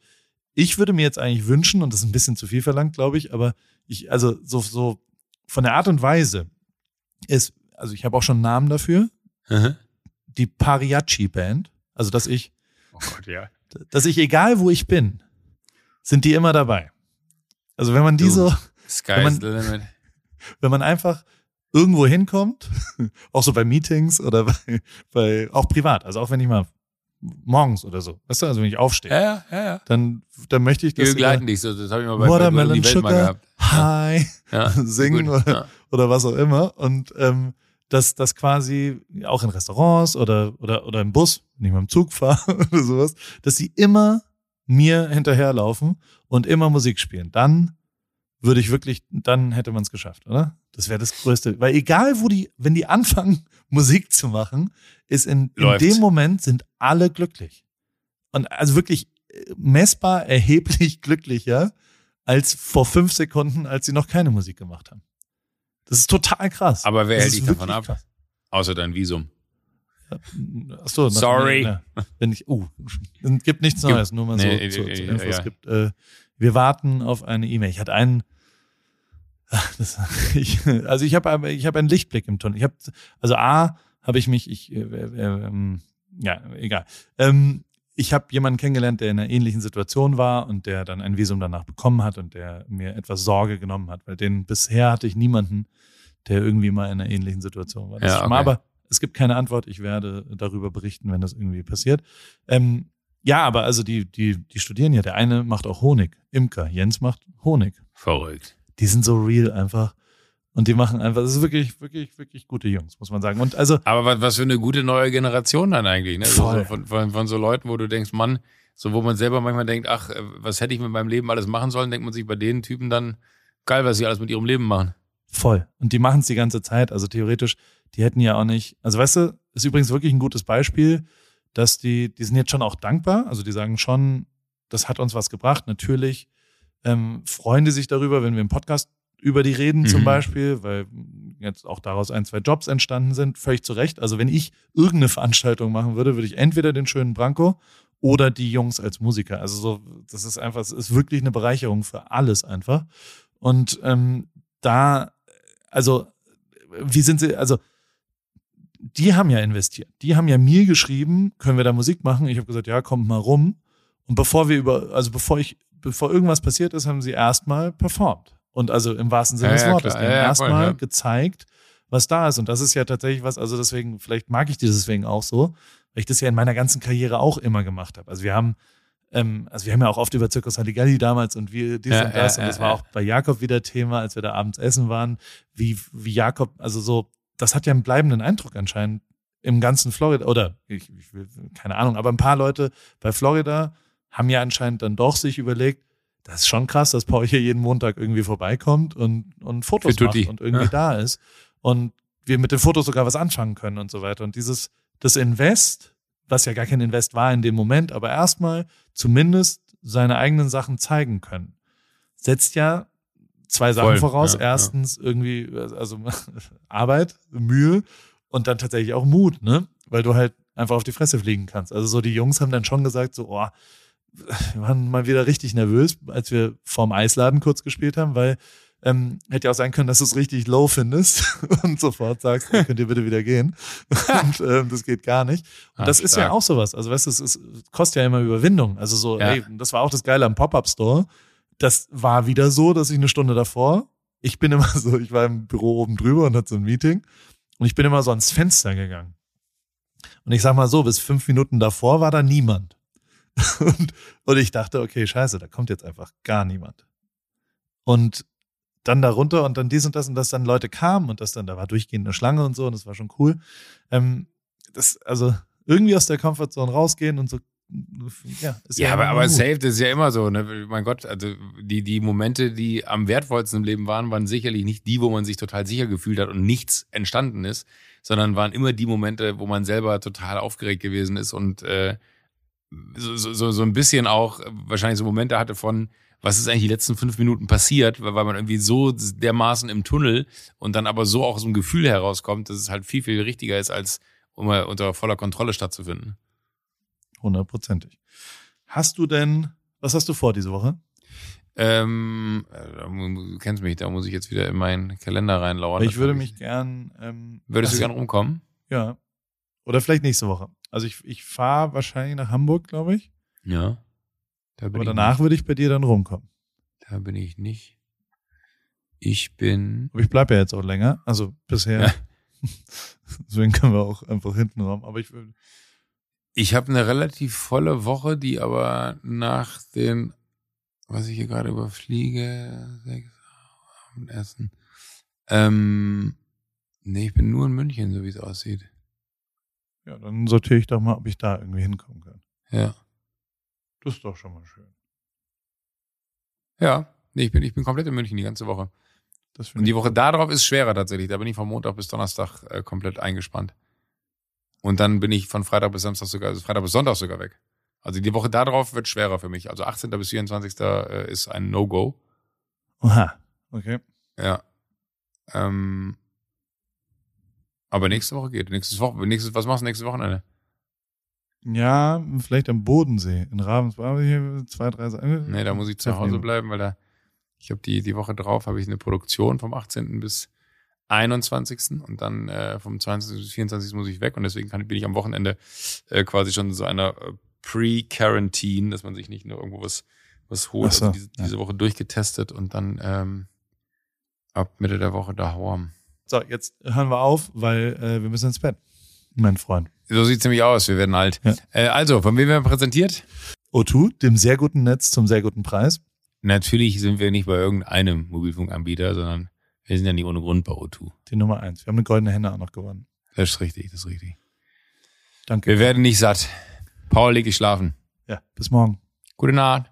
ich würde mir jetzt eigentlich wünschen, und das ist ein bisschen zu viel verlangt, glaube ich, aber ich, also so, so von der Art und Weise ist, also ich habe auch schon einen Namen dafür, Mhm. die Pariachi Band. Also dass ich, Oh Gott, ja. dass ich, egal wo ich bin, sind die immer dabei. Also wenn man die Du. so, Sky's man- wenn man einfach irgendwo hinkommt, auch so bei Meetings oder bei, bei auch privat, also auch wenn ich mal morgens oder so, weißt du, also wenn ich aufstehe, Ja, ja, ja, dann, dann möchte ich das begleiten dich so. Das habe ich mal bei, Watermelon die Welt mal Sugar, gehabt. Hi Ja. singen oder, oder was auch immer und ähm, dass das quasi auch in Restaurants oder oder oder im Bus, wenn ich mal im Zug fahre oder sowas, dass sie immer mir hinterherlaufen und immer Musik spielen. Dann würde ich wirklich, dann hätte man es geschafft, oder? Das wäre das Größte. Weil egal, wo die, wenn die anfangen, Musik zu machen, ist in, in dem Moment sind alle glücklich. Und also wirklich äh, messbar erheblich glücklicher als vor fünf Sekunden, als sie noch keine Musik gemacht haben. Das ist total krass. Aber wer Das hält dich davon ab? krass. Außer dein Visum. Ach so, nach- Sorry. Ja, wenn ich, uh, es gibt nichts Neues, nur mal so Nee, zu, äh, zu äh, Info. ja. Es gibt, äh, wir warten auf eine E-Mail. Ich hatte einen, das, ich, also ich habe ich habe einen Lichtblick im Tunnel. Ich habe, also A, habe ich mich, ich, äh, äh, ähm, ja, egal. Ähm, ich habe jemanden kennengelernt, der in einer ähnlichen Situation war und der dann ein Visum danach bekommen hat und der mir etwas Sorge genommen hat, weil den bisher hatte ich niemanden, der irgendwie mal in einer ähnlichen Situation war. Ja, schon mal, okay. aber es gibt keine Antwort. Ich werde darüber berichten, wenn das irgendwie passiert. Ähm, ja, aber also die, die, die studieren ja. Der eine macht auch Honig, Imker. Jens macht Honig. Verrückt. Die sind so real einfach. Und die machen einfach, das ist wirklich, wirklich, wirklich gute Jungs, muss man sagen. Und also, Aber was, für eine gute neue Generation dann eigentlich, ne? So, Voll. von, von, von so Leuten, wo du denkst, Mann, so wo man selber manchmal denkt, ach, äh, was hätte ich mit meinem Leben alles machen sollen, denkt man sich bei den Typen dann, geil, was sie alles mit ihrem Leben machen. Voll. Und die machen es die ganze Zeit. Also theoretisch, die hätten ja auch nicht, also weißt du, ist übrigens wirklich ein gutes Beispiel, dass die, die sind jetzt schon auch dankbar. Also die sagen schon, das hat uns was gebracht. Natürlich ähm, freuen die sich darüber, wenn wir im Podcast über die reden zum Mhm. Beispiel, weil jetzt auch daraus ein, zwei Jobs entstanden sind. Völlig zu Recht. Also wenn ich irgendeine Veranstaltung machen würde, würde ich entweder den schönen Branko oder die Jungs als Musiker. Also so, das ist einfach, es ist wirklich eine Bereicherung für alles einfach. Und ähm, da, also, wie sind sie, also, die haben ja investiert. Die haben ja mir geschrieben, können wir da Musik machen? Ich habe gesagt, ja, kommt mal rum. Und bevor wir über, also bevor ich, bevor irgendwas passiert ist, haben sie erstmal performt. Und also im wahrsten Sinne Ja, des Wortes. Ja, ja, erstmal gezeigt, was da ist. Und das ist ja tatsächlich was, also deswegen, vielleicht mag ich die deswegen auch so, weil ich das ja in meiner ganzen Karriere auch immer gemacht habe. Also wir haben, ähm, also wir haben ja auch oft über Zirkus Halligalli damals und wie dies und das. und das war auch bei Jakob wieder Thema, als wir da abends essen waren, wie, wie Jakob, also so, das hat ja einen bleibenden Eindruck anscheinend im ganzen Florida, oder ich, ich will, keine Ahnung, aber ein paar Leute bei Florida haben ja anscheinend dann doch sich überlegt, das ist schon krass, dass Paul hier jeden Montag irgendwie vorbeikommt und, und Fotos Für macht Tutti. und irgendwie Ja. da ist. Und wir mit den Fotos sogar was anfangen können und so weiter. Und dieses, das Invest, was ja gar kein Invest war in dem Moment, aber erstmal zumindest seine eigenen Sachen zeigen können, setzt ja zwei Sachen Voll, voraus. ja, ja. Erstens irgendwie, also Arbeit, Mühe und dann tatsächlich auch Mut, ne? Weil du halt einfach auf die Fresse fliegen kannst. Also so die Jungs haben dann schon gesagt, so, oh, wir waren mal wieder richtig nervös, als wir vorm Eisladen kurz gespielt haben, weil ähm, hätte ja auch sein können, dass du es richtig low findest und sofort sagst, könnt ihr bitte wieder gehen. und ähm, das geht gar nicht. Und Ah, das ist ja stark. auch sowas. Also weißt du, es ist, kostet ja immer Überwindung. Also so, Ja. ey, das war auch das Geile am Pop-Up-Store. Das war wieder so, dass ich eine Stunde davor, ich bin immer so, ich war im Büro oben drüber und hatte so ein Meeting und ich bin immer so ans Fenster gegangen. Und ich sag mal so, bis fünf Minuten davor war da niemand. Und, und ich dachte, okay, scheiße, da kommt jetzt einfach gar niemand. Und dann da runter und dann dies und das und dass dann Leute kamen und das dann, da war durchgehend eine Schlange und so und das war schon cool. Ähm, das, also irgendwie aus der Comfortzone rausgehen und so ja, ist Ja, aber, immer aber gut. safe, das ist ja immer so, ne? Mein Gott, also die, die Momente, die am wertvollsten im Leben waren, waren sicherlich nicht die, wo man sich total sicher gefühlt hat und nichts entstanden ist, sondern waren immer die Momente, wo man selber total aufgeregt gewesen ist und äh, so, so, so so ein bisschen auch äh, wahrscheinlich so Momente hatte von, was ist eigentlich die letzten fünf Minuten passiert, weil, weil man irgendwie so dermaßen im Tunnel und dann aber so auch aus dem Gefühl herauskommt, dass es halt viel, viel richtiger ist, als um unter voller Kontrolle stattzufinden. Hundertprozentig. Hast du denn, was hast du vor diese Woche? Ähm, äh, du kennst mich, da muss ich jetzt wieder in meinen Kalender reinlauern. ich würde mich gern. Ähm, Würdest du also, gern rumkommen? Ja. Oder vielleicht nächste Woche. Also ich, ich fahre wahrscheinlich nach Hamburg, glaube ich. Ja. Da Aber danach würde ich bei dir dann rumkommen. Da bin ich nicht. Ich bin. Aber ich bleibe ja jetzt auch länger. Also bisher. Ja. Deswegen können wir auch einfach hinten rum. Aber ich will. Ich habe eine relativ volle Woche, die aber nach den, was ich hier gerade überfliege, sechs Abendessen. Ähm, nee, ich bin nur in München, so wie es aussieht. Ja, dann sortiere ich doch mal, ob ich da irgendwie hinkommen kann. Ja. Das ist doch schon mal schön. Ja. Nee, ich bin, ich bin komplett in München die ganze Woche. Das Und die Woche darauf ist schwerer tatsächlich. Da bin ich von Montag bis Donnerstag äh, komplett eingespannt. Und dann bin ich von Freitag bis Samstag sogar, also Freitag bis Sonntag sogar weg. Also die Woche darauf wird schwerer für mich. Also 18. bis 24. äh, ist ein No-Go. Aha. Okay. Ja. Ähm, aber nächste Woche geht. Nächstes Woche, nächstes, was machst du nächstes Wochenende? Ja, vielleicht am Bodensee. In Ravensburg zwei, drei Sachen. Nee, da muss ich zu Hause bleiben, weil da, ich habe die, die Woche drauf, habe ich eine Produktion vom 18. bis 21. und dann äh, vom 22. bis 24. muss ich weg und deswegen kann, bin ich am Wochenende äh, quasi schon in so einer äh, Pre-Quarantine, dass man sich nicht nur irgendwo was, was holt. So, also diese, ja. diese Woche durchgetestet und dann ähm, ab Mitte der Woche daheim. So, jetzt hören wir auf, weil äh, wir müssen ins Bett. Mein Freund. So sieht's nämlich aus, wir werden alt. Ja. Äh, also, von wem werden wir präsentiert? O2, dem sehr guten Netz zum sehr guten Preis. Natürlich sind wir nicht bei irgendeinem Mobilfunkanbieter, sondern wir sind ja nicht ohne Grund bei O2. Die Nummer eins. Wir haben eine goldene Henne auch noch gewonnen. Das ist richtig, das ist richtig. Danke. Wir werden nicht satt. Paul, leg dich schlafen. Ja, bis morgen. Gute Nacht.